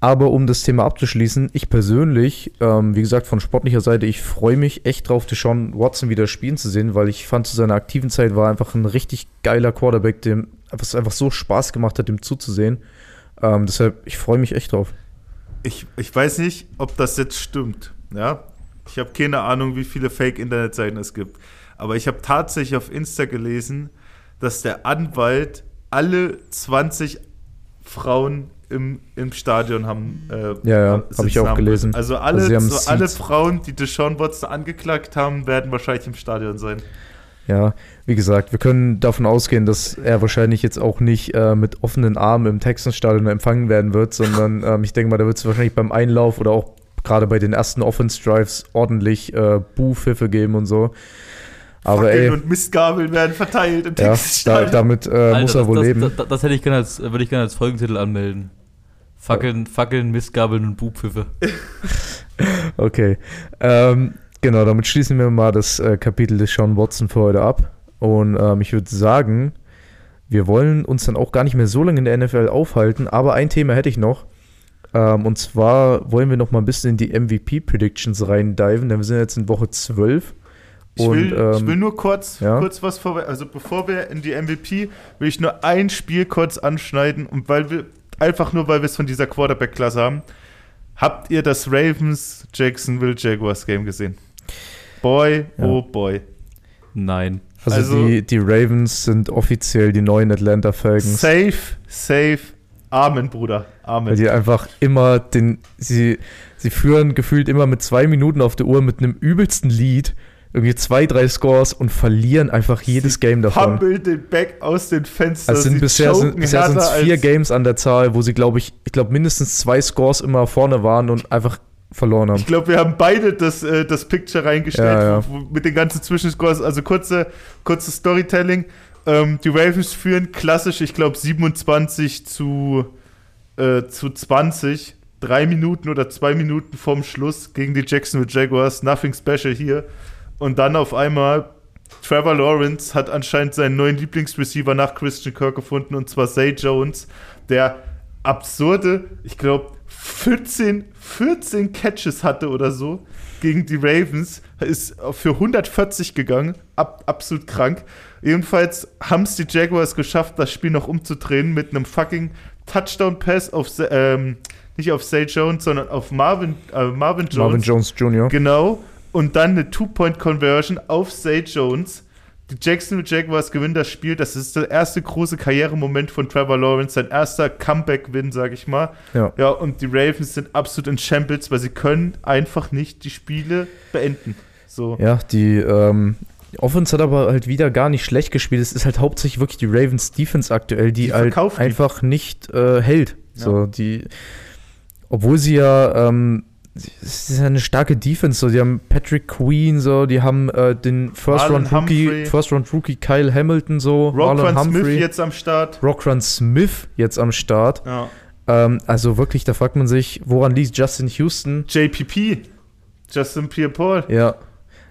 aber um das Thema abzuschließen, ich persönlich, ähm, wie gesagt, von sportlicher Seite, ich freue mich echt drauf, Deshaun Watson wieder spielen zu sehen, weil ich fand, zu seiner aktiven Zeit war einfach ein richtig geiler Quarterback, dem es einfach so Spaß gemacht hat, dem zuzusehen. Ähm, deshalb, ich freue mich echt drauf. Ich, ich weiß nicht, ob das jetzt stimmt. Ja? Ich habe keine Ahnung, wie viele Fake-Internetseiten es gibt. Aber ich habe tatsächlich auf Insta gelesen, dass der Anwalt alle 20 Frauen im, im Stadion haben. Äh, Ja, ja, sitzen hab ich auch haben. gelesen. Also alle, Also so alle. Frauen, die Deshaun Watson angeklagt haben, werden wahrscheinlich im Stadion sein. Ja, wie gesagt, wir können davon ausgehen, dass er wahrscheinlich jetzt auch nicht äh, mit offenen Armen im Texans-Stadion empfangen werden wird, sondern ähm, ich denke mal, da wird es wahrscheinlich beim Einlauf oder auch gerade bei den ersten Offense-Drives ordentlich äh, Buhpfiffe geben und so. Aber Fackeln ey, und Mistgabeln werden verteilt im ja, da, damit äh, muss er das, wohl das, leben. Das, das, das hätte ich gerne als, würde ich gerne als Folgentitel anmelden. Fackeln, Fackeln, Mistgabeln und Bubpfiffe. Okay. Ähm, genau, damit schließen wir mal das äh, Kapitel des Sean Watson für heute ab. Und ähm, ich würde sagen, wir wollen uns dann auch gar nicht mehr so lange in der NFL aufhalten, aber ein Thema hätte ich noch. Ähm, und zwar wollen wir noch mal ein bisschen in die MVP-Predictions reindiven, denn wir sind jetzt in Woche 12. Ich will, Und, ich will ähm, nur kurz, ja. kurz was vorweg. Also bevor wir in die MVP, will ich nur ein Spiel kurz anschneiden und weil wir einfach nur, weil wir es von dieser Quarterback-Klasse haben. Habt ihr das Ravens Jacksonville Jaguars Game gesehen? Boy, Ja. oh boy. Nein. Also, Also- die, die Ravens sind offiziell die neuen Atlanta Falcons. Safe, safe. Amen, Bruder. Weil Amen. die einfach immer den, sie, sie führen gefühlt immer mit zwei Minuten auf der Uhr mit einem übelsten Lied, irgendwie zwei, drei Scores und verlieren einfach jedes Game davon. Hummel den Back aus den Fenstern. Also sind Sie bisher sind bisher sind's härter vier Games an der Zahl, wo sie, glaube ich, ich glaube mindestens zwei Scores immer vorne waren und einfach verloren haben. Ich glaube, wir haben beide das, äh, das Picture reingestellt Ja, ja. Wo, wo, mit den ganzen Zwischenscores. Also kurze, kurze Storytelling. Ähm, die Ravens führen klassisch, ich glaube, 27 zu, äh, zu 20. Drei Minuten oder zwei Minuten vorm Schluss gegen die Jacksonville Jaguars. Nothing special hier. Und dann auf einmal Trevor Lawrence hat anscheinend seinen neuen Lieblingsreceiver nach Christian Kirk gefunden und zwar Zay Jones, der absurde, ich glaube, 14, 14 Catches hatte oder so gegen die Ravens, ist für 140 gegangen, ab, absolut krank. Jedenfalls haben es die Jaguars geschafft, das Spiel noch umzudrehen mit einem fucking Touchdown-Pass auf, ähm, nicht auf Zay Jones, sondern auf Marvin, äh, Marvin Jones. Marvin Jones Jr. Genau. Und dann eine Two-Point-Conversion auf Zay Jones. Die Jacksonville Jaguars gewinnen das Spiel. Das ist der erste große Karrieremoment von Trevor Lawrence, sein erster Comeback-Win, sag ich mal. Ja. Ja, und die Ravens sind absolut in Shambles, weil sie können einfach nicht die Spiele beenden. So. Ja, die ähm, Offense hat aber halt wieder gar nicht schlecht gespielt. Es ist halt hauptsächlich wirklich die Ravens Defense aktuell, die, Die halt verkauft die. einfach nicht äh, hält. Ja. So, die, obwohl sie ja, ähm, es ist ja eine starke Defense. So, die haben Patrick Queen, so, die haben äh, den First Marlon Round Rookie, Humphrey. First Round Rookie Kyle Hamilton, so, Rockman Smith jetzt am Start. Rockran Smith jetzt am Start. Ja. Ähm, also wirklich, da fragt man sich, woran liegt Justin Houston? JPP. Justin Pierre-Paul. Ja,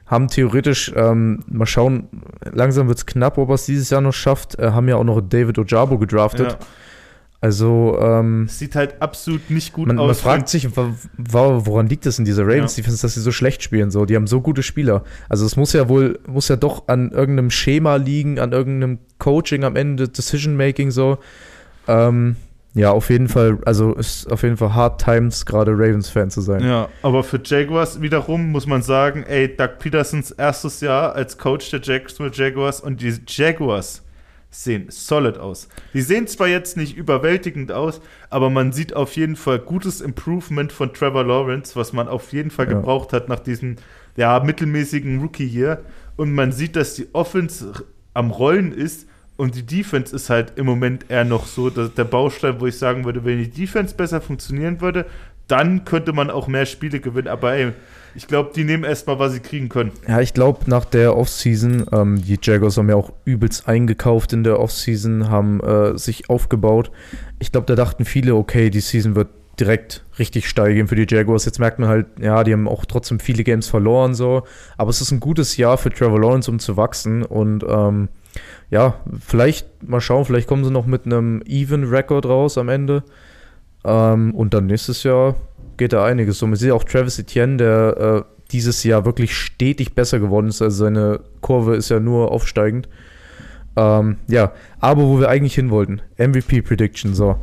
haben theoretisch, ähm, mal schauen, langsam wird es knapp, ob er es dieses Jahr noch schafft. Äh, haben ja auch noch David Ojabo gedraftet. Ja. Also, ähm, Sieht halt absolut nicht gut man, aus. man fragt sich, woran liegt es in dieser Ravens Ja. Defense, dass sie so schlecht spielen? So, die haben so gute Spieler. Also es muss ja wohl, muss ja doch an irgendeinem Schema liegen, an irgendeinem Coaching am Ende, Decision Making so. Ähm, ja, auf jeden Fall, also ist auf jeden Fall Hard Times, gerade Ravens-Fan zu sein. Ja, aber für Jaguars wiederum muss man sagen, ey, Doug Petersons erstes Jahr als Coach der Jacksonville Jaguars und die Jaguars sehen solid aus. Die sehen zwar jetzt nicht überwältigend aus, aber man sieht auf jeden Fall gutes Improvement von Trevor Lawrence, was man auf jeden Fall Ja. gebraucht hat nach diesem ja, mittelmäßigen Rookie hier. Und man sieht, dass die Offense am Rollen ist und die Defense ist halt im Moment eher noch so dass der Baustein, wo ich sagen würde, wenn die Defense besser funktionieren würde, dann könnte man auch mehr Spiele gewinnen. Aber ey, ich glaube, die nehmen erstmal, was sie kriegen können. Ja, ich glaube, nach der Offseason, ähm, die Jaguars haben ja auch übelst eingekauft in der Offseason, haben äh, sich aufgebaut. Ich glaube, da dachten viele, okay, die Season wird direkt richtig steil gehen für die Jaguars. Jetzt merkt man halt, ja, die haben auch trotzdem viele Games verloren, so. Aber es ist ein gutes Jahr für Trevor Lawrence, um zu wachsen. Und ähm, ja, vielleicht mal schauen, vielleicht kommen sie noch mit einem Even-Record raus am Ende. Ähm, und dann nächstes Jahr geht da einiges. So, man sieht auch Travis Etienne, der äh, dieses Jahr wirklich stetig besser geworden ist. Also seine Kurve ist ja nur aufsteigend. Ähm, ja, aber wo wir eigentlich hin wollten, MVP-Prediction, so.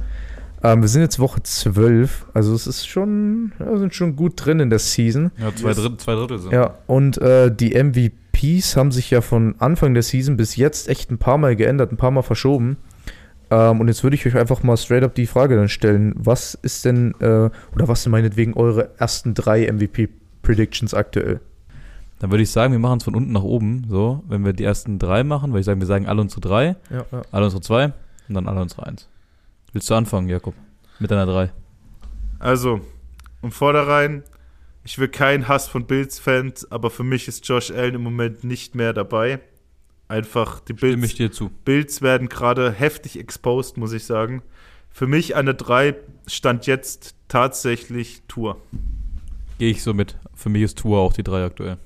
Ähm, wir sind jetzt Woche 12, also es ist schon, ja, sind schon gut drin in der Season. Ja, zwei, Drittel, zwei Drittel sind. Ja, und äh, die MVPs haben sich ja von Anfang der Season bis jetzt echt ein paar Mal geändert, ein paar Mal verschoben. Ähm, und jetzt würde ich euch einfach mal straight up die Frage dann stellen: Was ist denn, äh, oder was sind meinetwegen eure ersten drei MVP-Predictions aktuell? Dann würde ich sagen, wir machen es von unten nach oben. So, wenn wir die ersten drei machen, würde ich sagen, wir sagen alle unsere drei, Ja, ja. alle unsere zwei und dann alle unsere eins. Willst du anfangen, Jakob? Mit deiner drei. Also, im Vorderein, ich will keinen Hass von Bills-Fans, aber für mich ist Josh Allen im Moment nicht mehr dabei. Einfach, die Stimme Bills, ich dir zu. Bills werden gerade heftig exposed, muss ich sagen. Für mich an der 3 stand jetzt tatsächlich Tour. Gehe ich so mit. Für mich ist Tour auch die drei aktuell.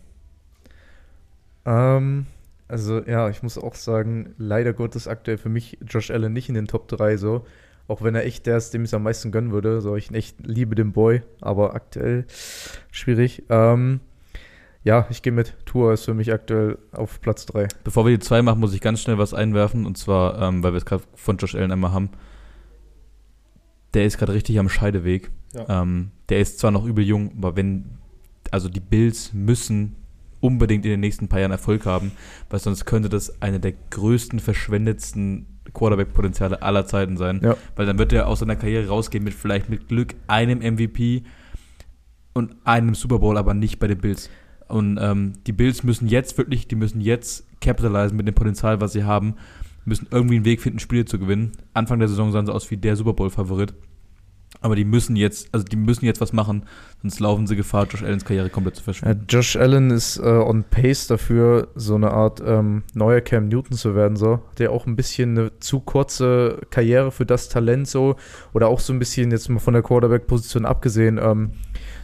Ähm, also ja, ich muss auch sagen, leider Gottes aktuell für mich Josh Allen nicht in den Top 3 so. Auch wenn er echt der ist, dem ich es am meisten gönnen würde. So, ich echt liebe den Boy, aber aktuell schwierig. Ähm, ja, ich gehe mit. Tour ist für mich aktuell auf Platz 3. Bevor wir die zwei machen, muss ich ganz schnell was einwerfen. Und zwar, ähm, weil wir es gerade von Josh Allen einmal haben. Der ist gerade richtig am Scheideweg. Ja. Ähm, der ist zwar noch übel jung, aber wenn, also die Bills müssen unbedingt in den nächsten paar Jahren Erfolg haben, weil sonst könnte das eine der größten, verschwendetsten Quarterback-Potenziale aller Zeiten sein. Ja. Weil dann wird er aus seiner Karriere rausgehen mit vielleicht mit Glück einem MVP und einem Super Bowl, aber nicht bei den Bills. Und ähm, die Bills müssen jetzt wirklich, die müssen jetzt capitalisieren mit dem Potenzial, was sie haben, müssen irgendwie einen Weg finden, Spiele zu gewinnen. Anfang der Saison sahen sie aus wie der Super Bowl-Favorit. Aber die müssen jetzt, also die müssen jetzt was machen, sonst laufen sie Gefahr, Josh Allens Karriere komplett zu Ja, verschwinden. Josh Allen ist äh, on pace dafür, so eine Art ähm, neuer Cam Newton zu werden, so. Der auch ein bisschen eine zu kurze Karriere für das Talent so. Oder auch so ein bisschen, jetzt mal von der Quarterback-Position abgesehen, ähm,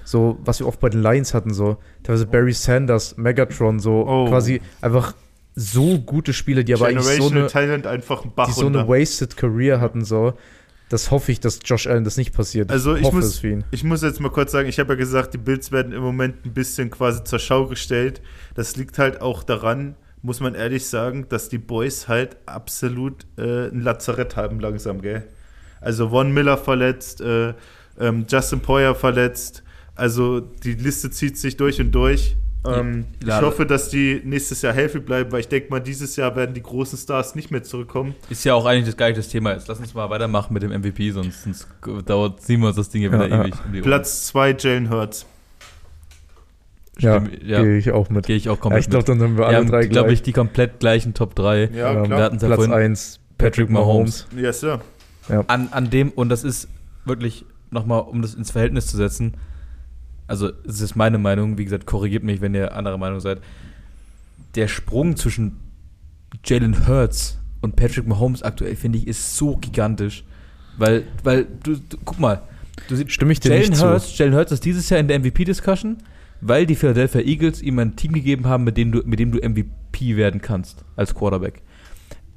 so, was wir oft bei den Lions hatten, so. Teilweise Barry Sanders, Megatron, so Oh. quasi einfach so gute Spiele, die aber eigentlich so eine, Talent einfach ein Bach die so eine wasted Career hatten, so. Das hoffe ich, dass Josh Allen das nicht passiert. Also ich hoffe muss- es für ihn. Ich muss jetzt mal kurz sagen, ich habe ja gesagt, die Bills werden im Moment ein bisschen quasi zur Schau gestellt. Das liegt halt auch daran, muss man ehrlich sagen, dass die Boys halt absolut äh, ein Lazarett haben langsam, gell? Also Von Miller verletzt, äh, ähm, Justin Poyer verletzt. Also die Liste zieht sich durch und durch. Ähm, Ja, ich hoffe, dass die nächstes Jahr healthy bleiben, weil ich denke mal, dieses Jahr werden die großen Stars nicht mehr zurückkommen. Ist ja auch eigentlich das gleiche Thema jetzt. Lass uns mal weitermachen mit dem MVP, sonst, sonst dauert, ziehen wir uns das Ding ja wieder Ja, ja. ewig. Platz 2 Jalen Hurts. Ja, Stimme- ja. gehe ich auch mit. Gehe ich auch Ja, komplett ich glaube, dann haben wir alle haben, drei glaube gleich. ich, die komplett gleichen Top 3. Ja, Ähm, Wir hatten ja Platz vorhin 1, Patrick Mahomes. Yes, Sir. an, an dem, und das ist wirklich nochmal, um das ins Verhältnis zu setzen, also es ist meine Meinung, wie gesagt, korrigiert mich, wenn ihr anderer Meinung seid, der Sprung zwischen Jalen Hurts und Patrick Mahomes aktuell, finde ich, ist so gigantisch. Weil, weil du, du guck mal, du siehst, Stimme ich dir Jalen nicht zu. Hurts, Jalen Hurts ist dieses Jahr in der MVP-Discussion, weil die Philadelphia Eagles ihm ein Team gegeben haben, mit dem du, mit dem du MVP werden kannst als Quarterback.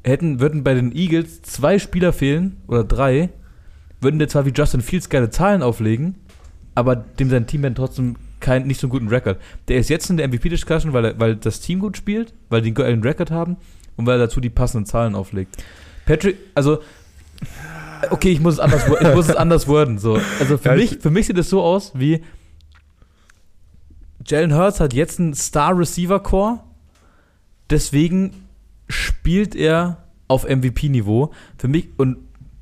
Hätten, würden bei den Eagles zwei Spieler fehlen oder drei, würden der zwar wie Justin Fields geile Zahlen auflegen, aber dem sein Team dann trotzdem kein, nicht so einen guten Rekord. Der ist jetzt in der MVP-Discussion, weil, er- weil das Team gut spielt, weil die einen Rekord haben und weil er dazu die passenden Zahlen auflegt. Patrick, also okay, ich muss es anders, ich muss es anders worden. So. Also für Ja, mich, ich- für mich sieht es so aus, wie Jalen Hurts hat jetzt einen Star-Receiver-Core, deswegen spielt er auf MVP-Niveau. Für mich und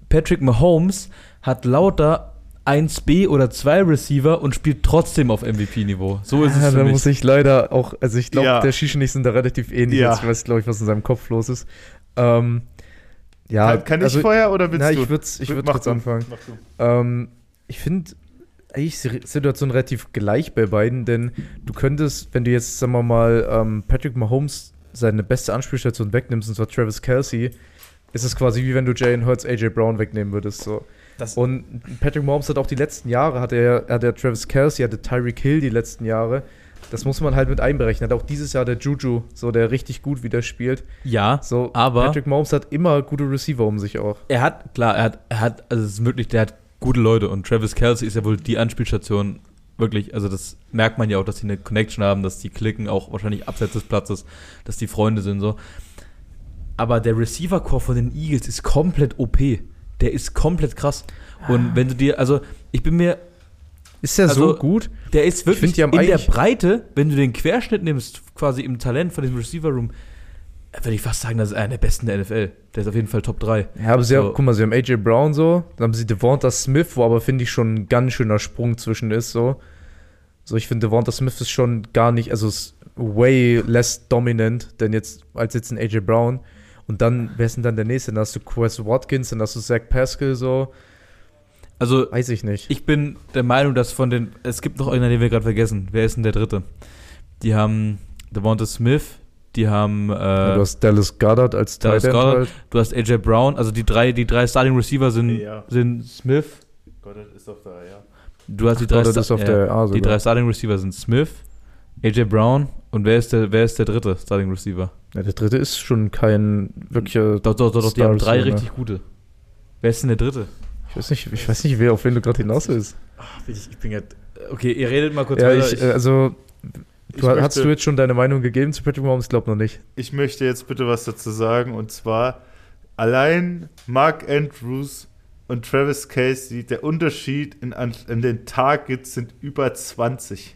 Patrick Mahomes hat lauter 1B oder 2 Receiver und spielt trotzdem auf MVP-Niveau. So ist ja, es für da mich. muss ich leider auch, also ich glaube, Ja. der Shishi und ich sind da relativ ähnlich. Ja. Jetzt, ich weiß, glaube ich, was in seinem Kopf los ist. Ähm, ja, kann, kann ich also, vorher oder willst na, du? ich würde ich würd kurz du, anfangen. Ähm, ich finde eigentlich die Situation relativ gleich bei beiden, denn du könntest, wenn du jetzt, sagen wir mal, ähm, Patrick Mahomes seine beste Anspielstation wegnimmst, und zwar Travis Kelsey, ist es quasi wie wenn du Jalen Hurts AJ Brown wegnehmen würdest. So. Das- Und Patrick Mahomes hat auch die letzten Jahre, hat er, hat er Travis Kelsey, hatte Tyreek Hill die letzten Jahre. Das muss man halt mit einberechnen. Hat auch dieses Jahr der Juju, so der richtig gut wieder spielt. ja, So, aber Patrick Mahomes hat immer gute Receiver um sich auch. er hat, klar, er hat, er hat, also es ist wirklich, der hat gute Leute und Travis Kelsey ist ja wohl die Anspielstation, wirklich, also das merkt man ja auch, dass die eine Connection haben, dass die klicken, auch wahrscheinlich abseits des Platzes, dass die Freunde sind so. Aber der Receiver-Core von den Eagles ist komplett OP. Der ist komplett krass. Und wenn du dir, also ich bin mir, Ist er Also, so gut? der ist wirklich find, in der Breite, wenn du den Querschnitt nimmst, quasi im Talent von diesem Receiver-Room, würde ich fast sagen, das ist einer der besten der NFL. Der ist auf jeden Fall Top 3. Ja, aber sie haben, So. guck mal, sie haben AJ Brown so, dann haben sie Devonta Smith, wo aber finde ich schon ein ganz schöner Sprung zwischen ist so. So, ich finde Devonta Smith ist schon gar nicht, also ist way less dominant denn jetzt als jetzt ein AJ Brown. Und dann, wer ist denn dann der nächste? Dann hast du Quest Watkins, dann hast du Zach Pascal so, Also weiß ich nicht. Ich bin der Meinung, dass von den. Es gibt noch einen, den wir gerade vergessen. Wer ist denn der dritte? Die haben Devonta Smith, die haben. Äh, Ja, du hast Dallas Goddard als Dallas Goddard. halt. du hast AJ Brown, also die drei, die drei Starting Receiver sind, Ja. sind Smith. Das ist auf der, ja. Du hast die drei, Goddard ist auf ja, der A die drei Starting Receiver sind Smith, AJ Brown und wer ist der, wer ist der dritte Starting Receiver? Ja, der dritte ist schon kein wirklicher. Doch, doch, doch, doch die haben drei richtig gute. Wer ist denn der dritte? Ich weiß nicht, ich weiß nicht, wer auf wen du gerade hinaus willst. Ich, ich bin jetzt. Okay, ihr redet mal kurz Ja, weiter. ich, äh, also. Ich Du, hast möchte- du jetzt schon deine Meinung gegeben zu Patrick Mahomes? Ich glaube noch nicht. Ich möchte jetzt bitte was dazu sagen und zwar allein Mark Andrews und Travis Casey, der Unterschied in, an, an den Targets sind über 20.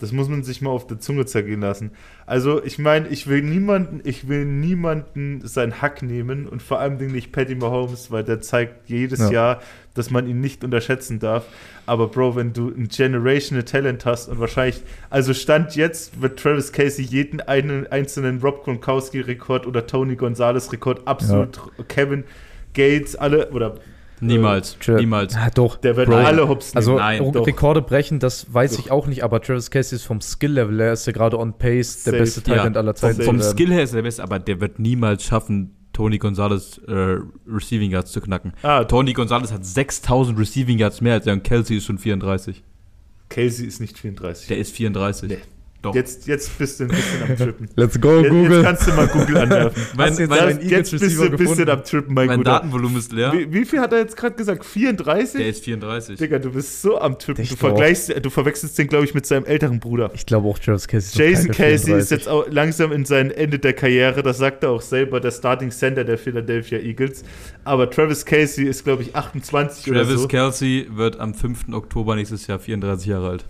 Das muss man sich mal auf der Zunge zergehen lassen. Also, ich meine, ich will niemanden, ich will niemanden seinen Hack nehmen und vor allem nicht Patty Mahomes, weil der zeigt jedes Ja. Jahr, dass man ihn nicht unterschätzen darf. Aber Bro, wenn du ein Generational Talent hast und wahrscheinlich, also Stand jetzt wird Travis Casey jeden einen einzelnen Rob Gronkowski-Rekord oder Tony Gonzalez-Rekord absolut Kevin Gates, alle oder Niemals. Tra- niemals. Ah, doch. der wird Bro. alle hops Also Nein. Rekorde brechen, das weiß Doch. ich auch nicht, aber Travis Casey ist vom Skill-Level, er ist ja gerade on pace, der Safe. beste Talent aller Zeiten. Vom, vom. Skill her ist er der Beste, aber der wird niemals schaffen, Tony Gonzalez äh, Receiving Yards zu knacken. Ah, Tony Gonzalez hat 6000 Receiving Yards mehr als er und Kelsey ist schon 34. Casey ist nicht 34. Der ist 34. Nee. Doch. Jetzt, jetzt bist du ein bisschen am Trippen. Let's go, Jetzt, Google. jetzt kannst du mal Google anwerfen. mein, jetzt mein, Jetzt, bist du ein bisschen am Trippen, mein, mein Guter. Datenvolumen ist leer. Wie, wie viel hat er jetzt gerade gesagt? 34? Der ist 34. Digga, du bist so am Trippen. Du, vergleichst, du verwechselst den, glaube ich, mit seinem älteren Bruder. Ich glaube auch Travis Casey ist Jason Casey ist 34. jetzt auch langsam in sein Ende der Karriere. Das sagt er auch selber, der Starting Center der Philadelphia Eagles. Aber Travis Casey ist, glaube ich, 28 oder Travis so. Kelsey wird am 5. Oktober nächstes Jahr 34 Jahre alt.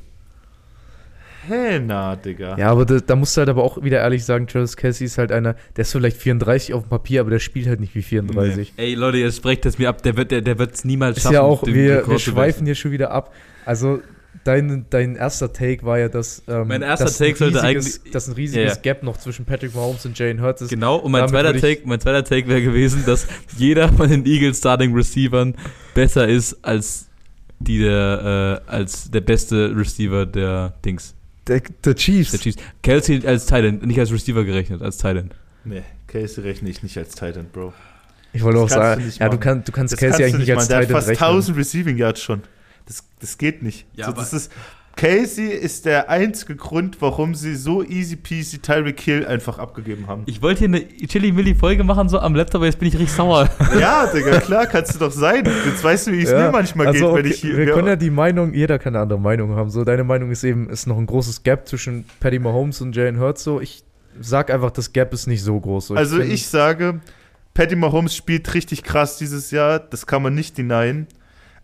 Hä, na, Digga. Ja, aber da, da musst du halt aber auch wieder ehrlich sagen, Travis Casey ist halt einer, der ist vielleicht 34 auf dem Papier, aber der spielt halt nicht wie 34. Ey, Leute, ihr sprecht das mir ab. Der wird es der, wird's niemals Ist schaffen. ja auch, wir, wir schweifen hier schon wieder ab. Also, dein, dein erster Take war ja, dass, ähm, Mein erster dass ein Take sollte riesiges, eigentlich- dass ein riesiges ja. Gap noch zwischen Patrick Mahomes und Jalen Hurts ist. Genau, und mein Damit zweiter, Take, mein zweiter Take wäre gewesen, dass jeder von den Eagles Starting Receivern besser ist als die der, äh, als der beste Receiver der Dings, Der, der Chiefs. der Chiefs. Kelsey als Titan, nicht als Receiver gerechnet, als Titan. Nee, Casey rechne ich nicht als Titan, Bro. Ich wollte auch Das du sagen, nicht ja, du, kann, du kannst Das Casey kannst du eigentlich nicht als machen. Der hat Titan fast rechnen. 1000 Receiving Yards schon. Das, das geht nicht. Ja, so, das ist, Casey ist der einzige Grund, warum sie so easy peasy Tyreek Hill einfach abgegeben haben. Ich wollte hier eine Chili Milli Folge machen, so am Laptop, aber jetzt bin ich richtig sauer. ja, Digga, klar, kannst du doch sein. Jetzt weißt du, wie es Ja, mir manchmal also, geht, okay, wenn ich hier. wir ja, können ja die Meinung, jeder kann eine andere Meinung haben. So, deine Meinung ist eben, ist noch ein großes Gap zwischen Patty Mahomes und Jalen Hurts. So, ich sag einfach, das Gap ist nicht so groß. So, also find- ich sage, Patty Mahomes spielt richtig krass dieses Jahr, das kann man nicht denyen.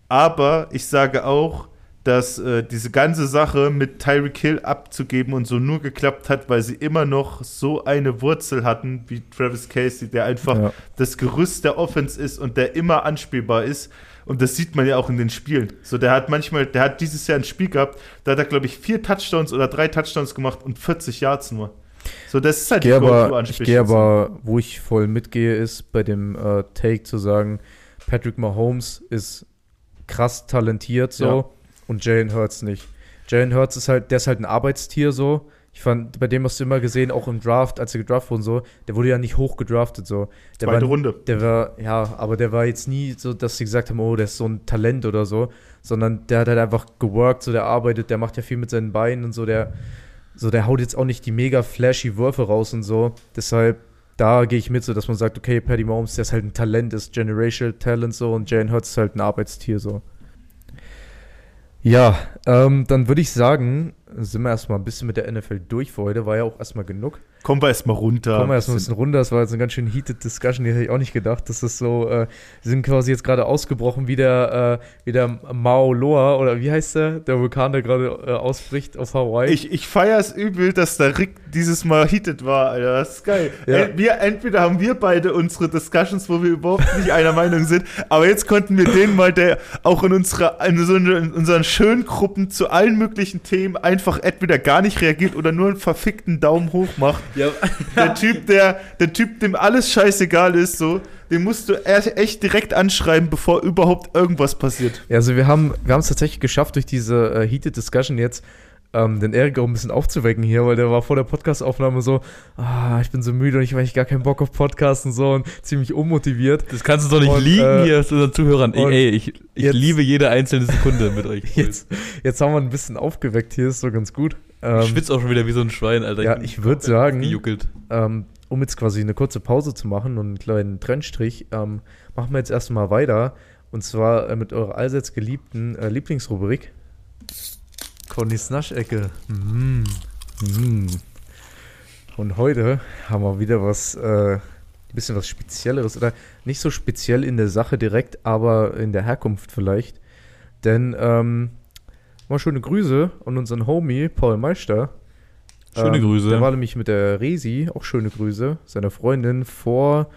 Aber ich sage auch, dass äh, diese ganze Sache mit Tyreek Hill abzugeben und so nur geklappt hat, weil sie immer noch so eine Wurzel hatten wie Travis Casey, der einfach Ja. das Gerüst der Offense ist und der immer anspielbar ist. Und das sieht man ja auch in den Spielen. So, der hat manchmal, der hat dieses Jahr ein Spiel gehabt, da hat er, glaube ich, vier Touchdowns oder drei Touchdowns gemacht und 40 Yards nur. So, das ist halt Ich gehe aber, ich gehe aber, wo ich voll mitgehe, ist bei dem äh, Take zu sagen, Patrick Mahomes ist krass talentiert so Ja. Und Jalen Hurts nicht. Jalen Hurts ist halt, der ist halt ein Arbeitstier so. Ich fand, bei dem hast du immer gesehen, auch im Draft, als er gedraftet wurde und so, der wurde ja nicht hoch gedraftet so. Der Zweite war, Runde. Der war, ja, aber der war jetzt nie so, dass sie gesagt haben, oh, der ist so ein Talent oder so, sondern der hat halt einfach geworkt, so der arbeitet, der macht ja viel mit seinen Beinen und so, der, so der haut jetzt auch nicht die mega flashy Würfe raus und so. Deshalb, da gehe ich mit, so dass man sagt, okay, Paddy Mahomes, der ist halt ein Talent, ist Generational Talent so und Jalen Hurts ist halt ein Arbeitstier so. Ja, ähm, dann würde ich sagen, sind wir erstmal ein bisschen mit der NFL durch für heute, war ja auch erstmal genug. Kommen wir erstmal runter. Kommen wir erstmal ein bisschen runter. Das war jetzt eine ganz schön heated Discussion, die hätte ich auch nicht gedacht. Das ist so, äh, wir sind quasi jetzt gerade ausgebrochen wie der, äh, wie der Mao Loa oder wie heißt der? Der Vulkan, der gerade äh, ausbricht auf Hawaii. Ich, ich feiere es übel, dass der Rick dieses Mal heated war, Alter. Das ist geil. Ja. Ent- Wir, entweder haben wir beide unsere Discussions, wo wir überhaupt nicht einer Meinung sind, aber jetzt konnten wir den mal, der auch in, unserer, in, so in unseren schönen Gruppen zu allen möglichen Themen einfach entweder gar nicht reagiert oder nur einen verfickten Daumen hoch macht. Ja, Der Typ, der, der Typ, dem alles scheißegal ist, so, den musst du echt direkt anschreiben, bevor überhaupt irgendwas passiert. Ja, also wir haben wir haben es tatsächlich geschafft, durch diese äh, heated Discussion jetzt ähm, den Erik auch ein bisschen aufzuwecken hier, weil der war vor der Podcastaufnahme so, ah, ich bin so müde und ich habe eigentlich gar keinen Bock auf Podcasts und so und ziemlich unmotiviert. das kannst du doch nicht Und, liegen äh, hier zu unseren Zuhörern. Ey, ey ich, ich jetzt- liebe jede einzelne Sekunde mit euch. Jetzt, jetzt haben wir ein bisschen aufgeweckt hier, ist so ganz gut. Ähm, Ich schwitze auch schon wieder wie so ein Schwein, Alter. Ja, ich würd komplett sagen- Gejuckelt. ähm, um jetzt quasi eine kurze Pause zu machen und einen kleinen Trendstrich, ähm, machen wir jetzt erstmal weiter. Und zwar äh, mit eurer allseits geliebten äh, Lieblingsrubrik. Connys Naschecke. Mm. Mm. Und heute haben wir wieder was, äh, ein bisschen was Spezielleres. Oder nicht so speziell in der Sache direkt, aber in der Herkunft vielleicht. Denn ähm, mal schöne Grüße an unseren Homie Paul Meister. Schöne Ähm, Grüße. Der war nämlich mit der Resi, auch schöne Grüße, seiner Freundin, vor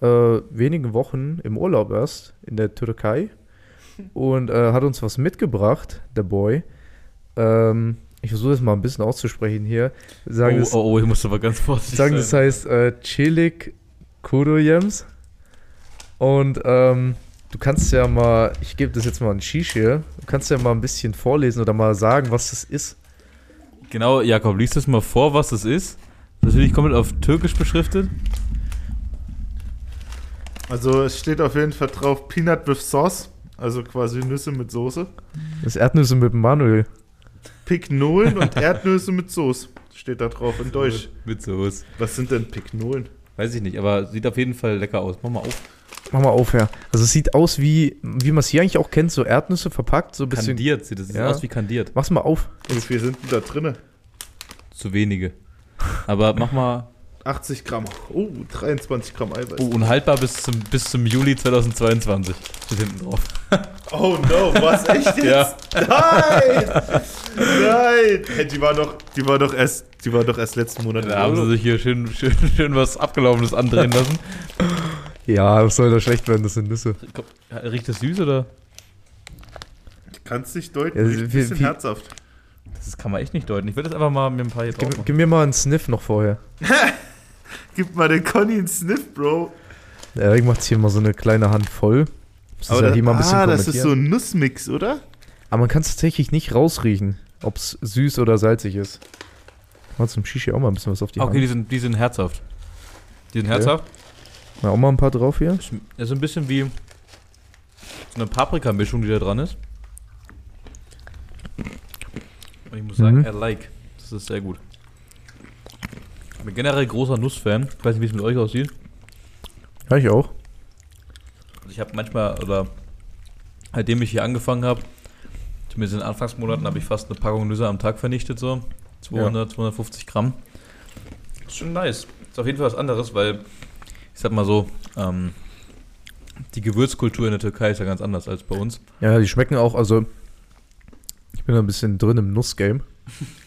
äh, wenigen Wochen im Urlaub erst in der Türkei und äh, hat uns was mitgebracht, der Boy. Ähm, ich versuche das mal ein bisschen auszusprechen hier. Sagen, oh, das, oh, oh, ich muss aber ganz vorsichtig sagen das sein. heißt äh, Çelik Kuroyems. Und ähm, du kannst ja mal, ich gebe das jetzt mal an Shish hier, du kannst ja mal ein bisschen vorlesen oder mal sagen, was das ist. Genau, Jakob, liest das mal vor, was das ist. Das ist natürlich komplett auf Türkisch beschriftet. Also es steht auf jeden Fall drauf Peanut with Sauce, also quasi Nüsse mit Soße. Das ist Erdnüsse mit Manuel. Pignolen und Erdnüsse mit Soße steht da drauf in Deutsch. Mit Soße. Was sind denn Pignolen? Weiß ich nicht, aber sieht auf jeden Fall lecker aus. Mach mal auf. Mach mal auf, ja. Also es sieht aus wie, wie man es hier eigentlich auch kennt, so Erdnüsse verpackt, so ein bisschen. Kandiert sieht das Ja. aus wie kandiert. Mach's mal auf. Wie viel sind denn da drinne? Zu wenige. Aber mach mal. 80 Gramm. Oh, 23 Gramm Eiweiß. Oh, unhaltbar bis zum, bis zum Juli 2022. Steht hinten drauf. Oh no, was echt jetzt? Ja. Nein! Nein! Hey, die war doch, die war doch erst, die war doch erst letzten Monat. Da haben sie sich hier schön, schön, schön was Abgelaufenes andrehen lassen. Ja, was soll da schlecht werden? Das sind Nüsse. Riecht das süß oder? Kannst dich deuten, Ja, riecht ein bisschen wie- herzhaft. Das kann man echt nicht deuten. Ich würde das einfach mal mir ein paar hier drauf Gib, gib mir mal einen Sniff noch vorher. Gib mal den Conny einen Sniff, Bro. Der Erik macht hier mal so eine kleine Hand voll. Das ja da- hier mal ein bisschen ah, das ist so ein Nussmix, oder? Aber man kann es tatsächlich nicht rausriechen, ob es süß oder salzig ist. Mal zum Shishi auch mal ein bisschen was auf die Ah, Okay, die Hand. sind, die sind herzhaft. Die sind Okay. herzhaft. Mal auch mal ein paar drauf hier. Das ist ein bisschen wie so eine Paprikamischung, die da dran ist. Und ich muss sagen, Mhm. I like. Das ist sehr gut. Ich bin generell großer Nussfan. Ich weiß nicht, wie es mit euch aussieht. Ja, ich auch. Also ich habe manchmal, oder seitdem ich hier angefangen habe, zumindest in den Anfangsmonaten, habe ich fast eine Packung Nüsse am Tag vernichtet, so 200, 250 Gramm. Ist schon nice. Ist auf jeden Fall was anderes, weil, ich sag mal so, ähm, die Gewürzkultur in der Türkei ist ja ganz anders als bei uns. Ja, die schmecken auch, also ich bin da ein bisschen drin im Nussgame.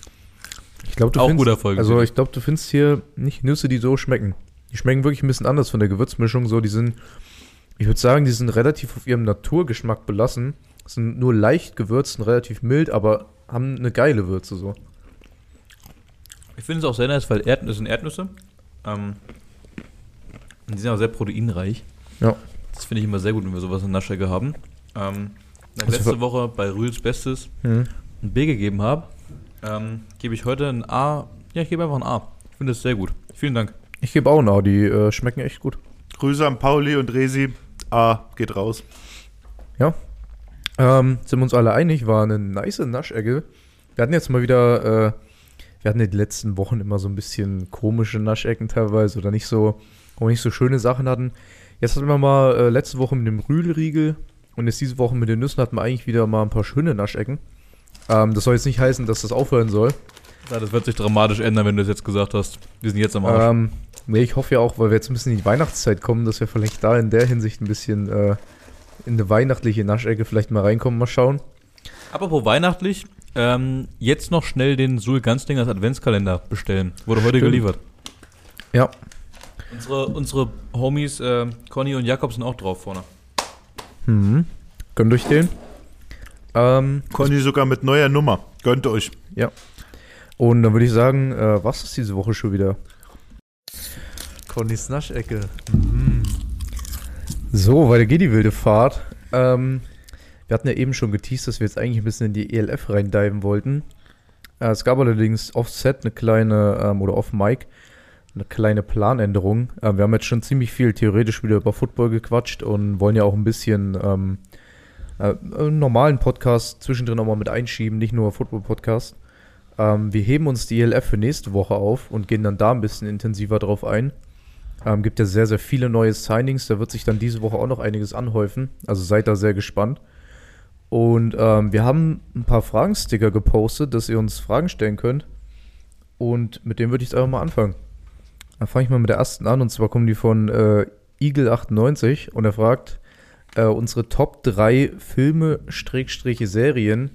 Ich glaube, du Auch findest, guter Folge. Also ich glaube, du findest hier nicht Nüsse, die so schmecken. Die schmecken wirklich ein bisschen anders von der Gewürzmischung. So, die sind, ich würde sagen, die sind relativ auf ihrem Naturgeschmack belassen. Sind nur leicht gewürzt und relativ mild, aber haben eine geile Würze so. Ich finde es auch sehr nice, weil Erdnüsse sind Erdnüsse. Ähm, und die sind auch sehr proteinreich. Ja. Das finde ich immer sehr gut, wenn wir sowas in Naschecke haben. Ähm, Also letzte Woche bei Rühls Bestes Mhm. ein B gegeben habe, ähm, gebe ich heute ein A. Ja, ich gebe einfach ein A. Ich finde das sehr gut. Vielen Dank. Ich gebe auch noch, die äh, schmecken echt gut. Grüße an Pauli und Resi. Ah, geht raus. Ähm, sind wir uns alle einig, war eine nice Naschecke. Wir hatten jetzt mal wieder, äh, wir hatten ja die letzten Wochen immer so ein bisschen komische Naschecken teilweise oder nicht so, wo wir nicht so schöne Sachen hatten. Jetzt hatten wir mal äh, letzte Woche mit dem Rühlriegel und jetzt diese Woche mit den Nüssen hatten wir eigentlich wieder mal ein paar schöne Naschecken. Ähm, das soll jetzt nicht heißen, dass das aufhören soll. Ja, das wird sich dramatisch ändern, wenn du es jetzt gesagt hast. Wir sind jetzt am Arsch. Ähm, nee, ich hoffe ja auch, weil wir jetzt ein bisschen in die Weihnachtszeit kommen, dass wir vielleicht da in der Hinsicht ein bisschen äh, in eine weihnachtliche Naschecke vielleicht mal reinkommen, mal schauen. Apropos weihnachtlich, ähm, jetzt noch schnell den Sul Ganzlingers Adventskalender bestellen. Wurde heute Stimmt. geliefert. Ja, Unsere, unsere Homies äh, Conny und Jakob sind auch drauf vorne. Mhm. Gönnt euch den. Ähm, Conny sogar mit neuer Nummer. Gönnt euch. und dann würde ich sagen, äh, was ist diese Woche schon wieder? Connys Naschecke. Mhm. So, weiter geht die wilde Fahrt. Ähm, wir hatten ja eben schon geteased, dass wir jetzt eigentlich ein bisschen in die ELF reindiven wollten. Äh, es gab allerdings off-set eine kleine, ähm, oder off-mic, eine kleine Planänderung. Äh, wir haben jetzt schon ziemlich viel theoretisch wieder über Football gequatscht und wollen ja auch ein bisschen ähm, äh, einen normalen Podcast zwischendrin auch mal mit einschieben, nicht nur Football-Podcast. Ähm, wir heben uns die ELF für nächste Woche auf und gehen dann da ein bisschen intensiver drauf ein. Ähm, gibt ja sehr, sehr viele neue Signings. Da wird sich dann diese Woche auch noch einiges anhäufen. Also seid da sehr gespannt. Und ähm, wir haben ein paar Fragensticker gepostet, dass ihr uns Fragen stellen könnt. Und mit dem würde ich jetzt einfach mal anfangen. Dann fange ich mal mit der ersten an. Und zwar kommen die von äh, Eagle98 und er fragt, äh, unsere Top 3 Filme, Schrägstriche Serien,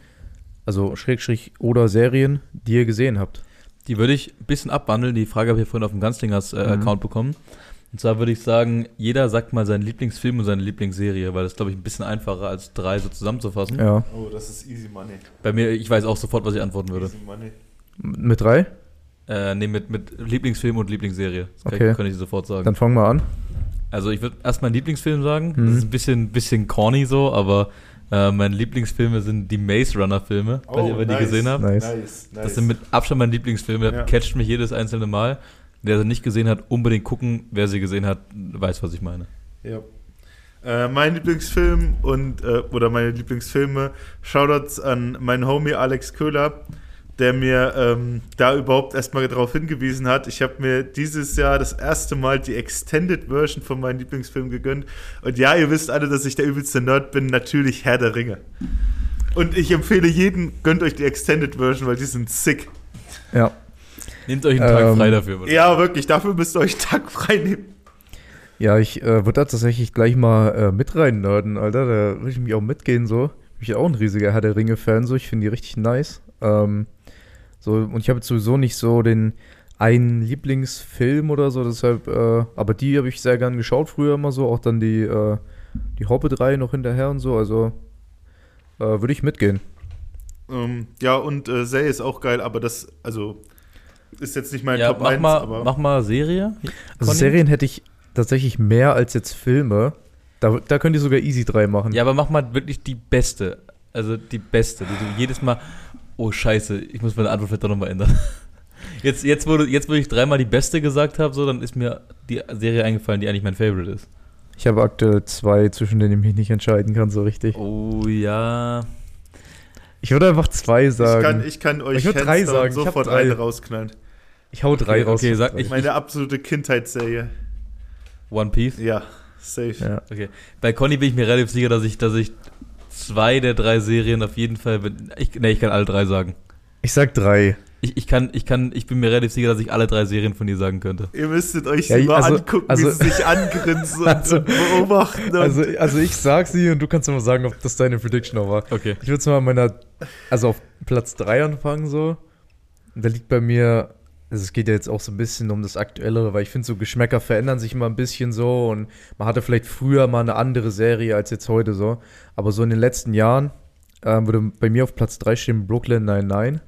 Also Schrägstrich oder Serien, die ihr gesehen habt. Die würde ich ein bisschen abwandeln. Die Frage habe ich vorhin auf dem Ganzlingers äh, Mhm. Account bekommen. Und zwar würde ich sagen, jeder sagt mal seinen Lieblingsfilm und seine Lieblingsserie, weil das glaube ich ein bisschen einfacher als drei so zusammenzufassen. Ja. Oh, das ist easy money. Bei mir, ich weiß auch sofort, was ich antworten würde. Easy money. M- Mit drei? Äh, nee, mit, mit Lieblingsfilm und Lieblingsserie. Das kann, Okay. ich, kann ich sofort sagen. Dann fangen wir an. Also ich würde erst meinen Lieblingsfilm sagen. Mhm. Das ist ein bisschen, bisschen corny so, aber äh, meine Lieblingsfilme sind die Maze Runner Filme, Oh, weiß nicht, ob ihr die gesehen habt. Nice. Nice, nice. Das sind mit Abstand meine Lieblingsfilme. Ja. catcht mich jedes einzelne Mal. Wer sie nicht gesehen hat, unbedingt gucken. Wer sie gesehen hat, weiß, was ich meine. Ja. Äh, mein Lieblingsfilm und äh, oder meine Lieblingsfilme, Shoutouts an meinen Homie Alex Köhler, der mir ähm, da überhaupt erstmal darauf hingewiesen hat. Ich habe mir dieses Jahr das erste Mal die Extended Version von meinem Lieblingsfilm gegönnt. Und ja, ihr wisst alle, dass ich der übelste Nerd bin. Natürlich Herr der Ringe. Und ich empfehle jeden, gönnt euch die Extended Version, weil die sind sick. Ja. Nehmt euch einen Tag Ähm, frei dafür. bitte. Ja, wirklich, dafür müsst ihr euch einen Tag frei nehmen. Ja, ich äh, würde da tatsächlich gleich mal äh, mit rein nerden, Alter. Da würde ich mich auch mitgehen, so. Ich bin auch ein riesiger Herr der Ringe-Fan, so. Ich finde die richtig nice. Ähm, so, und ich habe jetzt sowieso nicht so den einen Lieblingsfilm oder so, deshalb, äh, aber die habe ich sehr gern geschaut früher immer so, auch dann die, äh, die Hobbit-Reihe noch hinterher und so, also äh, würde ich mitgehen. Ähm, ja, und äh, Zay ist auch geil, aber das, also, ist jetzt nicht mein Ja, Top mach, 1, mal, aber. mach mal Serie. Also Conny? Serien hätte ich tatsächlich mehr als jetzt Filme. Da, da könnt ihr sogar Easy 3 machen. Ja, aber mach mal wirklich die beste. Also die beste, die du jedes Mal. Oh, scheiße, ich muss meine Antwort vielleicht doch nochmal ändern. Jetzt, jetzt, wo, du, jetzt, wo ich dreimal die beste gesagt habe, so, dann ist mir die Serie eingefallen, die eigentlich mein Favorite ist. Ich habe aktuell zwei, zwischen denen ich mich nicht entscheiden kann, so richtig. Oh ja. Ich würde einfach zwei ich, sagen. kann, ich kann euch Ich würd hands drei sagen, ich sofort drei. eine rausknallen. Ich hau drei Okay, raus. okay, sag ich- Meine absolute Kindheitsserie. One Piece. Ja, safe. Ja. Okay. Bei Conny bin ich mir relativ sicher, dass ich, dass ich zwei der drei Serien auf jeden Fall. Ich, nee, ich kann alle drei sagen. Ich sag drei. Ich, ich kann, ich kann, ich bin mir relativ sicher, dass ich alle drei Serien von dir sagen könnte. Ihr müsstet euch Ja, sie mal also- angucken, also- wie sie sich angrinsen Also- und beobachten. Und Also, also ich sag sie und du kannst mal sagen, ob das deine Prediction auch war. Okay. Ich würde mal an meiner, also auf Platz drei anfangen so. Da liegt bei mir, also es geht ja jetzt auch so ein bisschen um das Aktuellere, weil ich finde so Geschmäcker verändern sich immer ein bisschen so und man hatte vielleicht früher mal eine andere Serie als jetzt heute so. Aber so in den letzten Jahren ähm, würde bei mir auf Platz drei stehen Brooklyn 99.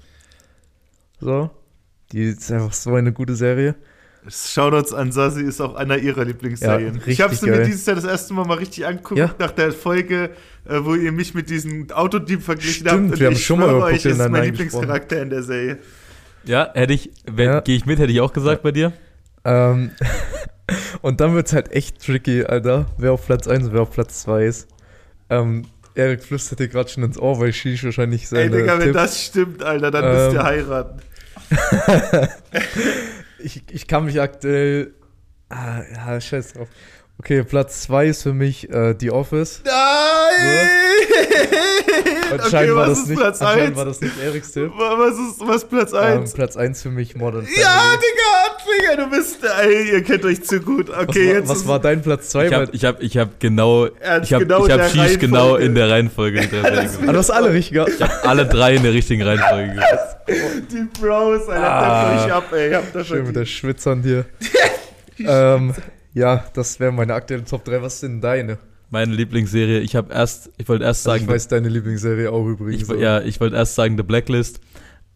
So. Die ist einfach so eine gute Serie. Shoutouts an Sasi ist auch einer ihrer Lieblingsserien. Ja, ich habe sie mir dieses Jahr das erste Mal mal richtig angeguckt, Ja. nach der Folge, äh, wo ihr mich mit diesem Autodieb verglichen Stimmt, habt. wir haben ich schon mal über euch, ist mein Lieblingscharakter in der Serie. Ja, hätte ich, wenn, Ja. gehe ich mit, hätte ich auch gesagt bei dir. Ähm, und dann wird es halt echt tricky, Alter, wer auf Platz 1 und wer auf Platz 2 ist. Ähm, Erik flüstert dir gerade schon ins Ohr, weil Shish wahrscheinlich Ey, seine Digga, wenn Tipp- das stimmt, Alter, dann müsst Ähm, ihr heiraten. ich, ich kann mich aktuell. Ah, ja, scheiß drauf. Okay, Platz 2 ist für mich äh, The Office. Nein! okay, Anscheinend war was das ist nicht, Platz anscheinend 1? war das nicht Eriks Tipp. Was ist was Platz Ähm, 1? Platz 1 für mich Modern Family. ja, Digga, Digga, du bist. Ey, ihr kennt euch zu gut. was, Okay, war, jetzt. was ist- war dein Platz 2? Ich habe ich hab, ich hab genau, ich habe genau ich in hab der Shish genau in der Reihenfolge die drei Serien ah, du hast alle richtig gehabt. Ich habe alle drei in der richtigen Reihenfolge gesagt. Die Bros, Alter, Ah. ah. euch ab, ey. Ihr habt das Schön mit der schon. Schwitzern hier. ähm, ja, das wären meine aktuellen Top 3. Was sind deine? Meine Lieblingsserie, ich habe erst, ich wollte erst Also sagen, ich weiß deine Lieblingsserie auch übrigens. ich, ja, ich wollte erst sagen The Blacklist.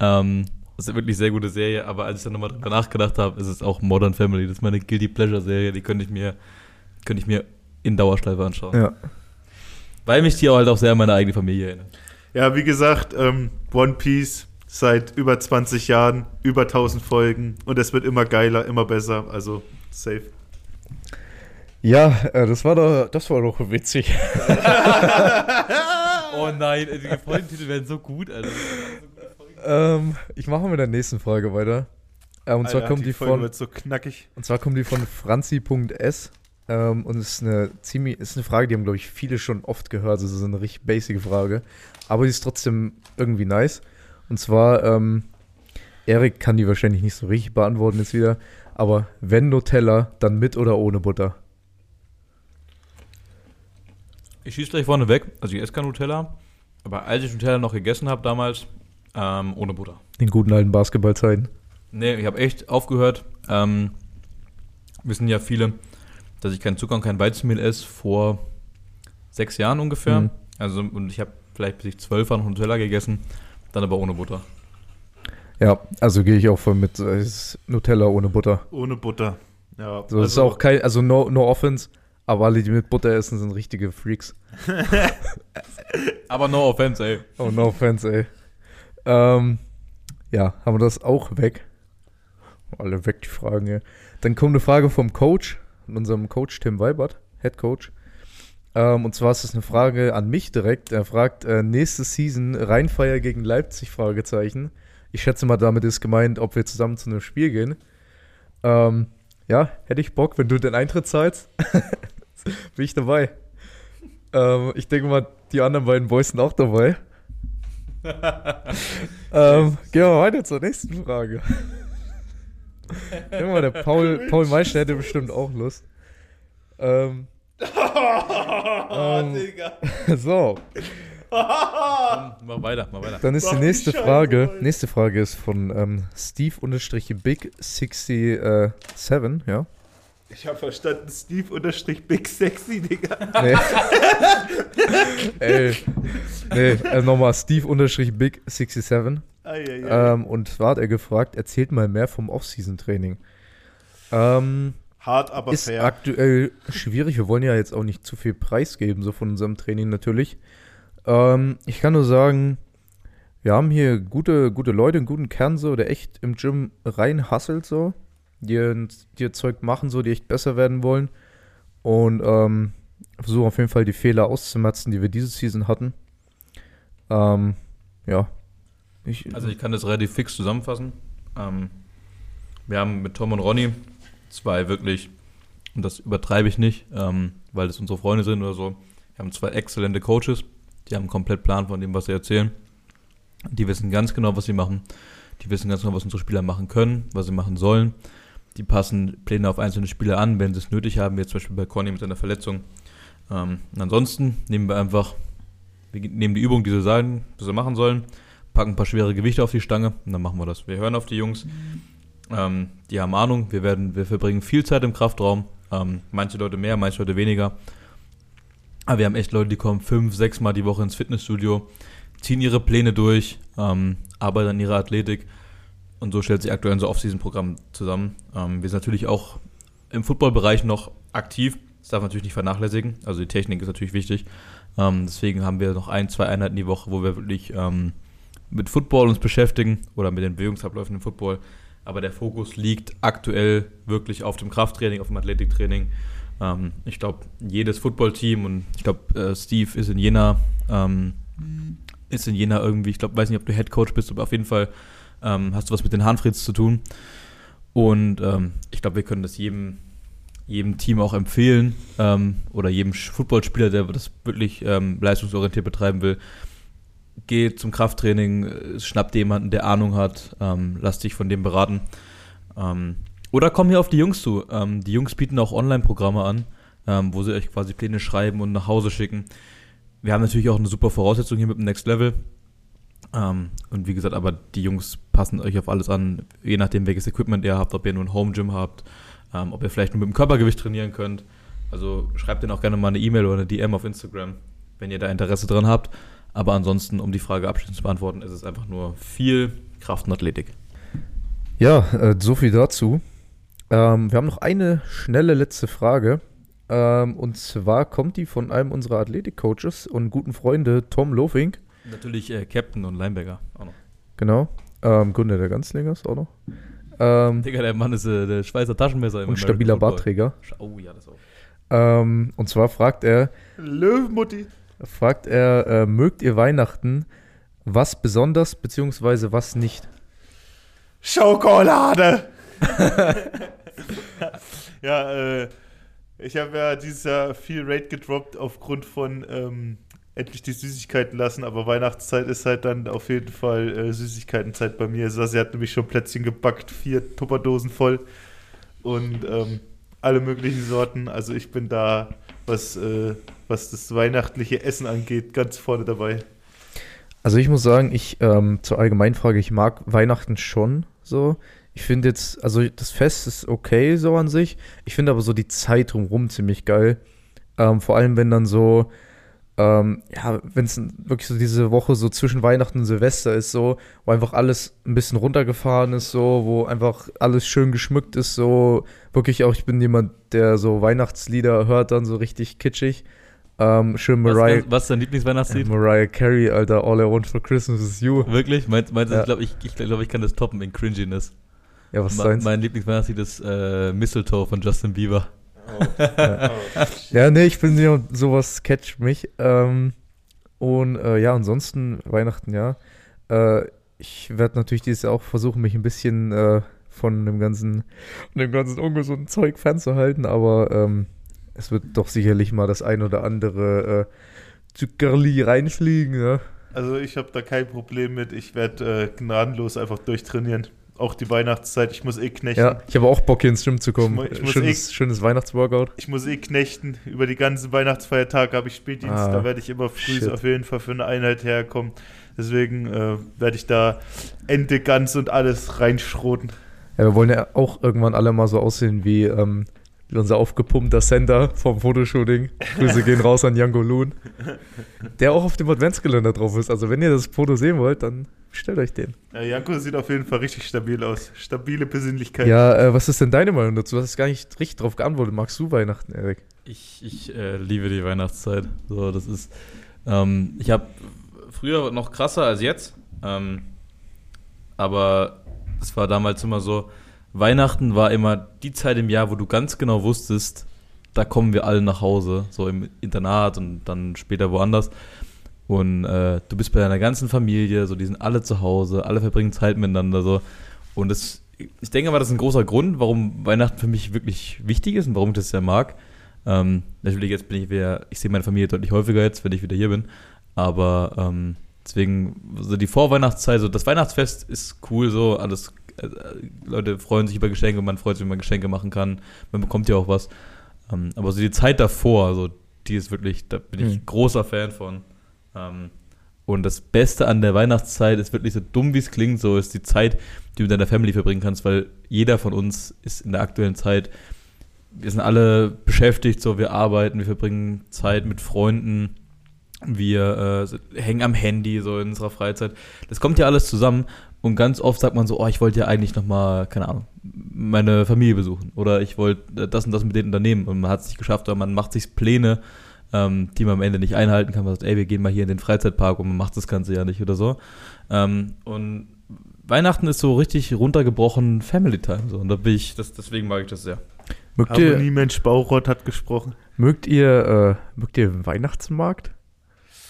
Ähm, das ist eine wirklich sehr gute Serie, aber als ich dann nochmal drüber nachgedacht habe, ist es auch Modern Family. Das ist meine Guilty Pleasure Serie, die könnte ich mir, könnte ich mir in Dauerschleife anschauen. ja. Weil mich die auch halt auch sehr an meine eigene Familie erinnert. Ja, wie gesagt, ähm, One Piece seit über 20 Jahren, über 1000 Folgen und es wird immer geiler, immer besser. Also, safe. Ja, äh, das war doch, das war doch witzig. Oh nein, die Folgentitel werden so gut, Alter. ähm, ich mache mit der nächsten Frage weiter. Äh, und zwar Alter, kommt die, Folge von wird so knackig. und zwar kommt die von franzi.s. Ähm, und es ist eine ziemlich, ist eine Frage, die haben glaube ich viele schon oft gehört. Also es ist eine richtig basic Frage, aber die ist trotzdem irgendwie nice. Und zwar ähm, Erik kann die wahrscheinlich nicht so richtig beantworten jetzt wieder, aber wenn Nutella, dann mit oder ohne Butter? Ich schieße gleich vorne weg. Also ich esse kein Nutella. Aber als ich Nutella noch gegessen habe damals, ähm, ohne Butter. In guten alten Basketballzeiten. Nee, ich habe echt aufgehört. Ähm, wissen ja viele, dass ich keinen Zucker und kein Weizenmehl esse vor sechs Jahren ungefähr. Mhm. Also, und ich habe vielleicht bis ich zwölf war noch Nutella gegessen, dann aber ohne Butter. Ja, also gehe ich auch voll mit. äh, Nutella ohne Butter. Ohne Butter. Ja, So, das ist auch kein, also no, no offense, aber alle, die mit Butter essen, sind richtige Freaks. Aber no offense, ey. Oh, no offense, ey. Ähm, ja, haben wir das auch weg. Alle weg, die Fragen, ey. Dann kommt eine Frage vom Coach, von unserem Coach Tim Weibert, Head Coach. Ähm, und zwar ist das eine Frage an mich direkt. Er fragt, äh, nächste Season Rheinfeier gegen Leipzig, Fragezeichen. Ich schätze mal, damit ist gemeint, ob wir zusammen zu einem Spiel gehen. Ähm, ja, hätte ich Bock, wenn du den Eintritt zahlst. Bin ich dabei. Ähm, ich denke mal, die anderen beiden Boys sind auch dabei. ähm, gehen wir weiter zur nächsten Frage. Guck mal, der Paul, Paul Meister hätte bestimmt auch Lust. Ähm, ähm, so, Mach weiter, mach weiter. dann ist die nächste Frage. Nächste Frage ist von ähm, Steve-Big67, ja. Ich habe verstanden, Steve unterstrich Big Sexy, Digga. Nee. Ey. Nee, äh, nochmal Steve-Big67. Eieiei. Ähm, und zwar hat er gefragt, erzählt mal mehr vom Off-Season-Training. Ähm, Hart, aber ist fair. aktuell schwierig. Wir wollen ja jetzt auch nicht zu viel preisgeben, so von unserem Training natürlich. Ähm, ich kann nur sagen, wir haben hier gute, gute Leute, einen guten Kern so, der echt im Gym rein hustelt so, die, die Zeug machen so, die echt besser werden wollen. Und ähm, versuchen auf jeden Fall die Fehler auszumerzen, die wir diese Season hatten. Ähm, ja. Ich, Also ich kann das relativ fix zusammenfassen. Ähm, wir haben mit Tom und Ronny zwei wirklich, und das übertreibe ich nicht, ähm, weil es unsere Freunde sind oder so, wir haben zwei exzellente Coaches, die haben einen komplett Plan von dem, was sie erzählen. Die wissen ganz genau, was sie machen. Die wissen ganz genau, was unsere Spieler machen können, was sie machen sollen. Die passen Pläne auf einzelne Spieler an, wenn sie es nötig haben, wie zum Beispiel bei Conny mit seiner Verletzung. Ähm, ansonsten nehmen wir einfach, wir nehmen die Übung, die sie sagen, was sie machen sollen, packen ein paar schwere Gewichte auf die Stange und dann machen wir das. Wir hören auf die Jungs. Ähm, die haben Ahnung. Wir werden, wir verbringen viel Zeit im Kraftraum. Ähm, manche Leute mehr, manche Leute weniger. Aber wir haben echt Leute, die kommen fünf, sechs Mal die Woche ins Fitnessstudio, ziehen ihre Pläne durch, ähm, arbeiten an ihrer Athletik. Und so stellt sich aktuell unser Off-Season-Programm zusammen. Ähm, wir sind natürlich auch im Football-Bereich noch aktiv. Das darf man natürlich nicht vernachlässigen. Also die Technik ist natürlich wichtig. Ähm, deswegen haben wir noch ein, zwei Einheiten die Woche, wo wir wirklich ähm, mit Football uns beschäftigen oder mit den Bewegungsabläufen im Football. Aber der Fokus liegt aktuell wirklich auf dem Krafttraining, auf dem Athletiktraining. Ähm, ich glaube, jedes Footballteam und ich glaube, äh, Steve ist in Jena, ähm, ist in Jena irgendwie, ich glaube, weiß nicht, ob du Head Coach bist, aber auf jeden Fall ähm, hast du was mit den Hanfrieds zu tun. Und ähm, ich glaube, wir können das jedem, jedem Team auch empfehlen ähm, oder jedem Footballspieler, der das wirklich ähm, leistungsorientiert betreiben will. Geh zum Krafttraining, äh, schnapp dir jemanden, der Ahnung hat, ähm, lass dich von dem beraten. Ähm, oder komm hier auf die Jungs zu. Die Jungs bieten auch Online-Programme an, wo sie euch quasi Pläne schreiben und nach Hause schicken. Wir haben natürlich auch eine super Voraussetzung hier mit dem Next Level. Ähm, und wie gesagt, aber die Jungs passen euch auf alles an, je nachdem, welches Equipment ihr habt, ob ihr nur ein Home Gym habt, ähm, ob ihr vielleicht nur mit dem Körpergewicht trainieren könnt. Also schreibt denen auch gerne mal eine E-Mail oder eine DM auf Instagram, wenn ihr da Interesse dran habt. Aber ansonsten, um die Frage abschließend zu beantworten, ist es einfach nur viel Kraft und Athletik. Ja, äh, so viel dazu. Ähm, wir haben noch eine schnelle letzte Frage. Ähm, und zwar kommt die von einem unserer Athletik-Coaches und guten Freunde, Tom Lofink. Natürlich äh, Captain und Linebacker auch noch. Genau. Ähm, Gründer der Ganzlingers auch noch. Ähm, Digga, der Mann ist äh, der Schweizer Taschenmesser im und American stabiler Football. Bartträger. Oh ja, das auch. Ähm, und zwar fragt er, Löwenmutti. fragt er, äh, mögt ihr Weihnachten? Was besonders, beziehungsweise was nicht? Schokolade. ja, äh, ich habe ja dieses Jahr viel Rate gedroppt aufgrund von ähm, endlich die Süßigkeiten lassen, aber Weihnachtszeit ist halt dann auf jeden Fall äh, Süßigkeitenzeit bei mir. Sassi hat nämlich schon Plätzchen gebackt, vier Tupperdosen voll und ähm, alle möglichen Sorten. Also ich bin da, was, äh, was das weihnachtliche Essen angeht, ganz vorne dabei. Also ich muss sagen, ich ähm, zur Allgemeinfrage, ich mag Weihnachten schon so. Ich finde jetzt, also das Fest ist okay so an sich. Ich finde aber so die Zeit drumherum ziemlich geil. Ähm, vor allem, wenn dann so, ähm, ja, wenn es wirklich so diese Woche so zwischen Weihnachten und Silvester ist, so, wo einfach alles ein bisschen runtergefahren ist, so, wo einfach alles schön geschmückt ist, so, wirklich auch, ich bin jemand, der so Weihnachtslieder hört, dann so richtig kitschig. Ähm, schön Was, Mariah, was ist dein Lieblingsweihnachtslied? Mariah Carey, Alter, All I Want for Christmas is You. Wirklich? Meinst, meinst du, Ja. ich glaube, ich, ich, glaub, ich kann das toppen in Cringiness. Ja, was Ma- mein Lieblingsweihnachtslied ist äh, Mistletoe von Justin Bieber. Ja, nee, ich bin ja sowas catcht mich. Ähm, und äh, ja, ansonsten Weihnachten, ja. Äh, ich werde natürlich dieses Jahr auch versuchen, mich ein bisschen äh, von dem ganzen, dem ganzen ungesunden Zeug fernzuhalten, aber ähm, es wird doch sicherlich mal das ein oder andere äh, Zuckerli reinfliegen, ja. Also ich habe da kein Problem mit. Ich werde äh, gnadenlos einfach durchtrainieren. Auch die Weihnachtszeit. Ich muss eh knechten. Ja, ich habe auch Bock, hier ins Gym zu kommen. Ich ich schönes, schönes Weihnachtsworkout. Ich muss eh knechten. Über die ganzen Weihnachtsfeiertage habe ich Spätdienst. Ah, da werde ich immer früh shit. auf jeden Fall für eine Einheit herkommen. Deswegen äh, werde ich da Ente, Gans und alles reinschroten. Ja, wir wollen ja auch irgendwann alle mal so aussehen wie, ähm, wie unser aufgepumpter Sender vom Fotoshooting. Grüße gehen raus an Jango Loon. Der auch auf dem Adventskalender drauf ist. Also wenn ihr das Foto sehen wollt, dann stellt euch den. Ja, Janko sieht auf jeden Fall richtig stabil aus. Stabile Persönlichkeit. Ja, äh, was ist denn deine Meinung dazu? Du hast gar nicht richtig drauf geantwortet. Magst du Weihnachten, Erik? Ich, ich äh, liebe die Weihnachtszeit. So, das ist. Ähm, ich habe früher noch krasser als jetzt. Ähm, aber es war damals immer so: Weihnachten war immer die Zeit im Jahr, wo du ganz genau wusstest, da kommen wir alle nach Hause, so im Internat und dann später woanders. Und äh, du bist bei deiner ganzen Familie, so die sind alle zu Hause, alle verbringen Zeit miteinander so. Und das, ich denke mal, das ist ein großer Grund, warum Weihnachten für mich wirklich wichtig ist und warum ich das sehr mag. Ähm, natürlich jetzt bin ich wieder, ich sehe meine Familie deutlich häufiger jetzt, wenn ich wieder hier bin. Aber ähm, deswegen, so die Vorweihnachtszeit, so das Weihnachtsfest ist cool, so alles, Leute freuen sich über Geschenke, man freut sich, wenn man Geschenke machen kann, man bekommt ja auch was. Ähm, aber so die Zeit davor, so die ist wirklich, da bin ich Hm. großer Fan von. Ähm, und das Beste an der Weihnachtszeit ist wirklich so dumm, wie es klingt, so ist die Zeit, die du mit deiner Family verbringen kannst, weil jeder von uns ist in der aktuellen Zeit, wir sind alle beschäftigt, so wir arbeiten, wir verbringen Zeit mit Freunden, wir äh, hängen am Handy so in unserer Freizeit. Das kommt ja alles zusammen und ganz oft sagt man so, oh, ich wollte ja eigentlich nochmal, keine Ahnung, meine Familie besuchen oder ich wollte äh, das und das mit denen unternehmen und man hat es nicht geschafft oder man macht sich Pläne, ähm, die man am Ende nicht einhalten kann. Man sagt, ey, wir gehen mal hier in den Freizeitpark und man macht das Ganze ja nicht oder so. Ähm, und Weihnachten ist so richtig runtergebrochen Family Time so und da bin ich, das, deswegen mag ich das sehr. Mögt ihr, Mensch Bauchrott hat gesprochen. mögt ihr, äh, mögt ihr den Weihnachtsmarkt?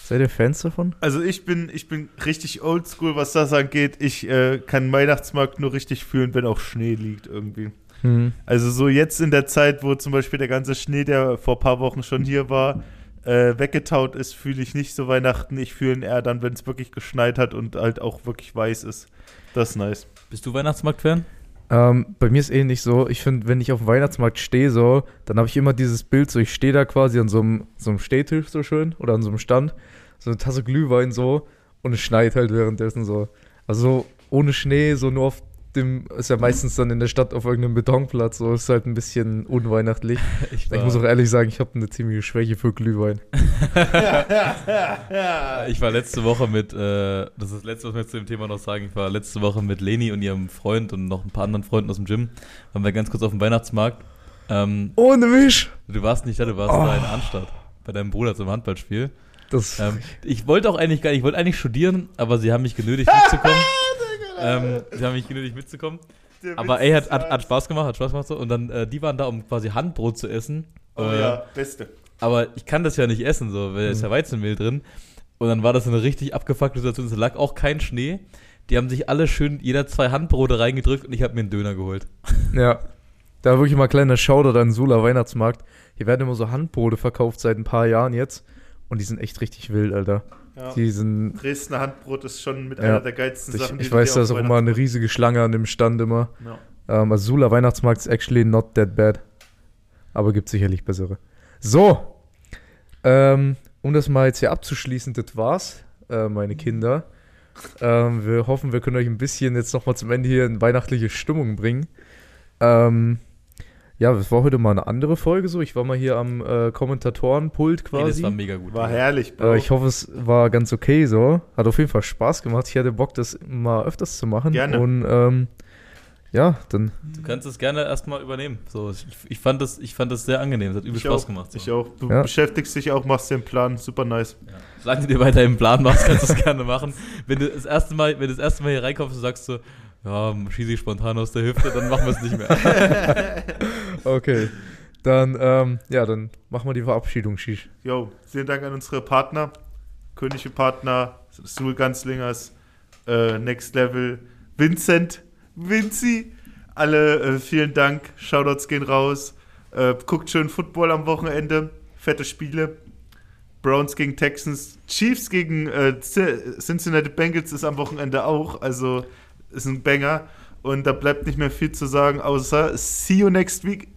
Seid ihr Fans davon? Also ich bin, ich bin richtig oldschool, was das angeht. Ich äh, kann Weihnachtsmarkt nur richtig fühlen, wenn auch Schnee liegt irgendwie. Hm. Also so jetzt in der Zeit, wo zum Beispiel der ganze Schnee, der vor ein paar Wochen schon hier war, äh, weggetaut ist, fühle ich nicht so Weihnachten. Ich fühle ihn eher dann, wenn es wirklich geschneit hat und halt auch wirklich weiß ist. Das ist nice. Bist du Weihnachtsmarkt-Fan? Ähm, bei mir ist ähnlich so. Ich finde, wenn ich auf dem Weihnachtsmarkt stehe, so, dann habe ich immer dieses Bild, so ich stehe da quasi an so einem, so einem Stehtisch so schön oder an so einem Stand, so eine Tasse Glühwein so und es schneit halt währenddessen so. Also so ohne Schnee, so nur auf dem, ist ja meistens dann in der Stadt auf irgendeinem Betonplatz, so ist halt ein bisschen unweihnachtlich. Ich, Ich muss auch ehrlich sagen, ich habe eine ziemliche Schwäche für Glühwein. ich war letzte Woche mit, äh, das ist das letzte, was wir zu dem Thema noch sagen, ich war letzte Woche mit Leni und ihrem Freund und noch ein paar anderen Freunden aus dem Gym, waren wir ganz kurz auf dem Weihnachtsmarkt. Ähm, Ohne mich! du warst nicht da, du warst Oh. da in Arnstadt, bei deinem Bruder zum Handballspiel. Das, Ähm, ich wollte auch eigentlich gar nicht, ich wollte eigentlich studieren, aber sie haben mich genötigt mitzukommen. ähm, sie haben mich genötigt mitzukommen. Der Aber ey, hat, hat, hat Spaß gemacht, hat Spaß gemacht so. Und dann, äh, die waren da, um quasi Handbrot zu essen. Oh Äh, ja, beste. Aber ich kann das ja nicht essen, so, weil da ist ja Weizenmehl drin. Und dann war das eine richtig abgefuckte Situation. Es lag auch kein Schnee. Die haben sich alle schön jeder zwei Handbrote reingedrückt und ich habe mir einen Döner geholt. Ja. Da wirklich mal kleiner Shoutout an Sula Weihnachtsmarkt. Hier werden immer so Handbrote verkauft seit ein paar Jahren jetzt. Und die sind echt richtig wild, Alter. Ja. Die sind. Dresdner Handbrot ist schon mit Ja. einer der geilsten Ich, Sachen, ich du weiß, da ist auch immer eine riesige Schlange an dem Stand immer. Ja. Ähm, also Sula Weihnachtsmarkt ist actually not that bad. Aber gibt sicherlich bessere. So. Ähm, um das mal jetzt hier abzuschließen, das war's. äh, meine Kinder. Ähm, wir hoffen, wir können euch ein bisschen jetzt nochmal zum Ende hier in weihnachtliche Stimmung bringen. Ähm, ja, es war heute mal eine andere Folge so. Ich war mal hier am äh, Kommentatorenpult Nee, das quasi. war mega gut. War herrlich, Bro. Äh, ich hoffe, es war ganz okay so. Hat auf jeden Fall Spaß gemacht. Ich hatte Bock, das mal öfters zu machen. Gerne. Und ähm, ja, dann Du kannst es gerne erstmal übernehmen. So, ich, ich, fand das, ich fand das sehr angenehm. Es hat übel ich Spaß auch, gemacht. So. Ich auch. Du Ja. beschäftigst dich auch, machst den Plan. Super nice. Ja. Solange du dir weiter im Plan machst, kannst du es gerne machen. Wenn du das erste Mal, wenn du das erste Mal hier reinkommst und sagst so, ja, schieße ich spontan aus der Hüfte, dann machen wir es nicht mehr. okay. Dann, ähm, ja, dann machen wir die Verabschiedung, Shish. Jo, vielen Dank an unsere Partner. Königliche Partner, Sul Ganzlingers, äh, Next Level, Vincent, Vinci. Alle äh, vielen Dank. Shoutouts gehen raus. Äh, guckt schön Football am Wochenende. Fette Spiele. Browns gegen Texans. Chiefs gegen äh, Cincinnati Bengals ist am Wochenende auch. Also ist ein Banger. Und da bleibt nicht mehr viel zu sagen, außer see you next week.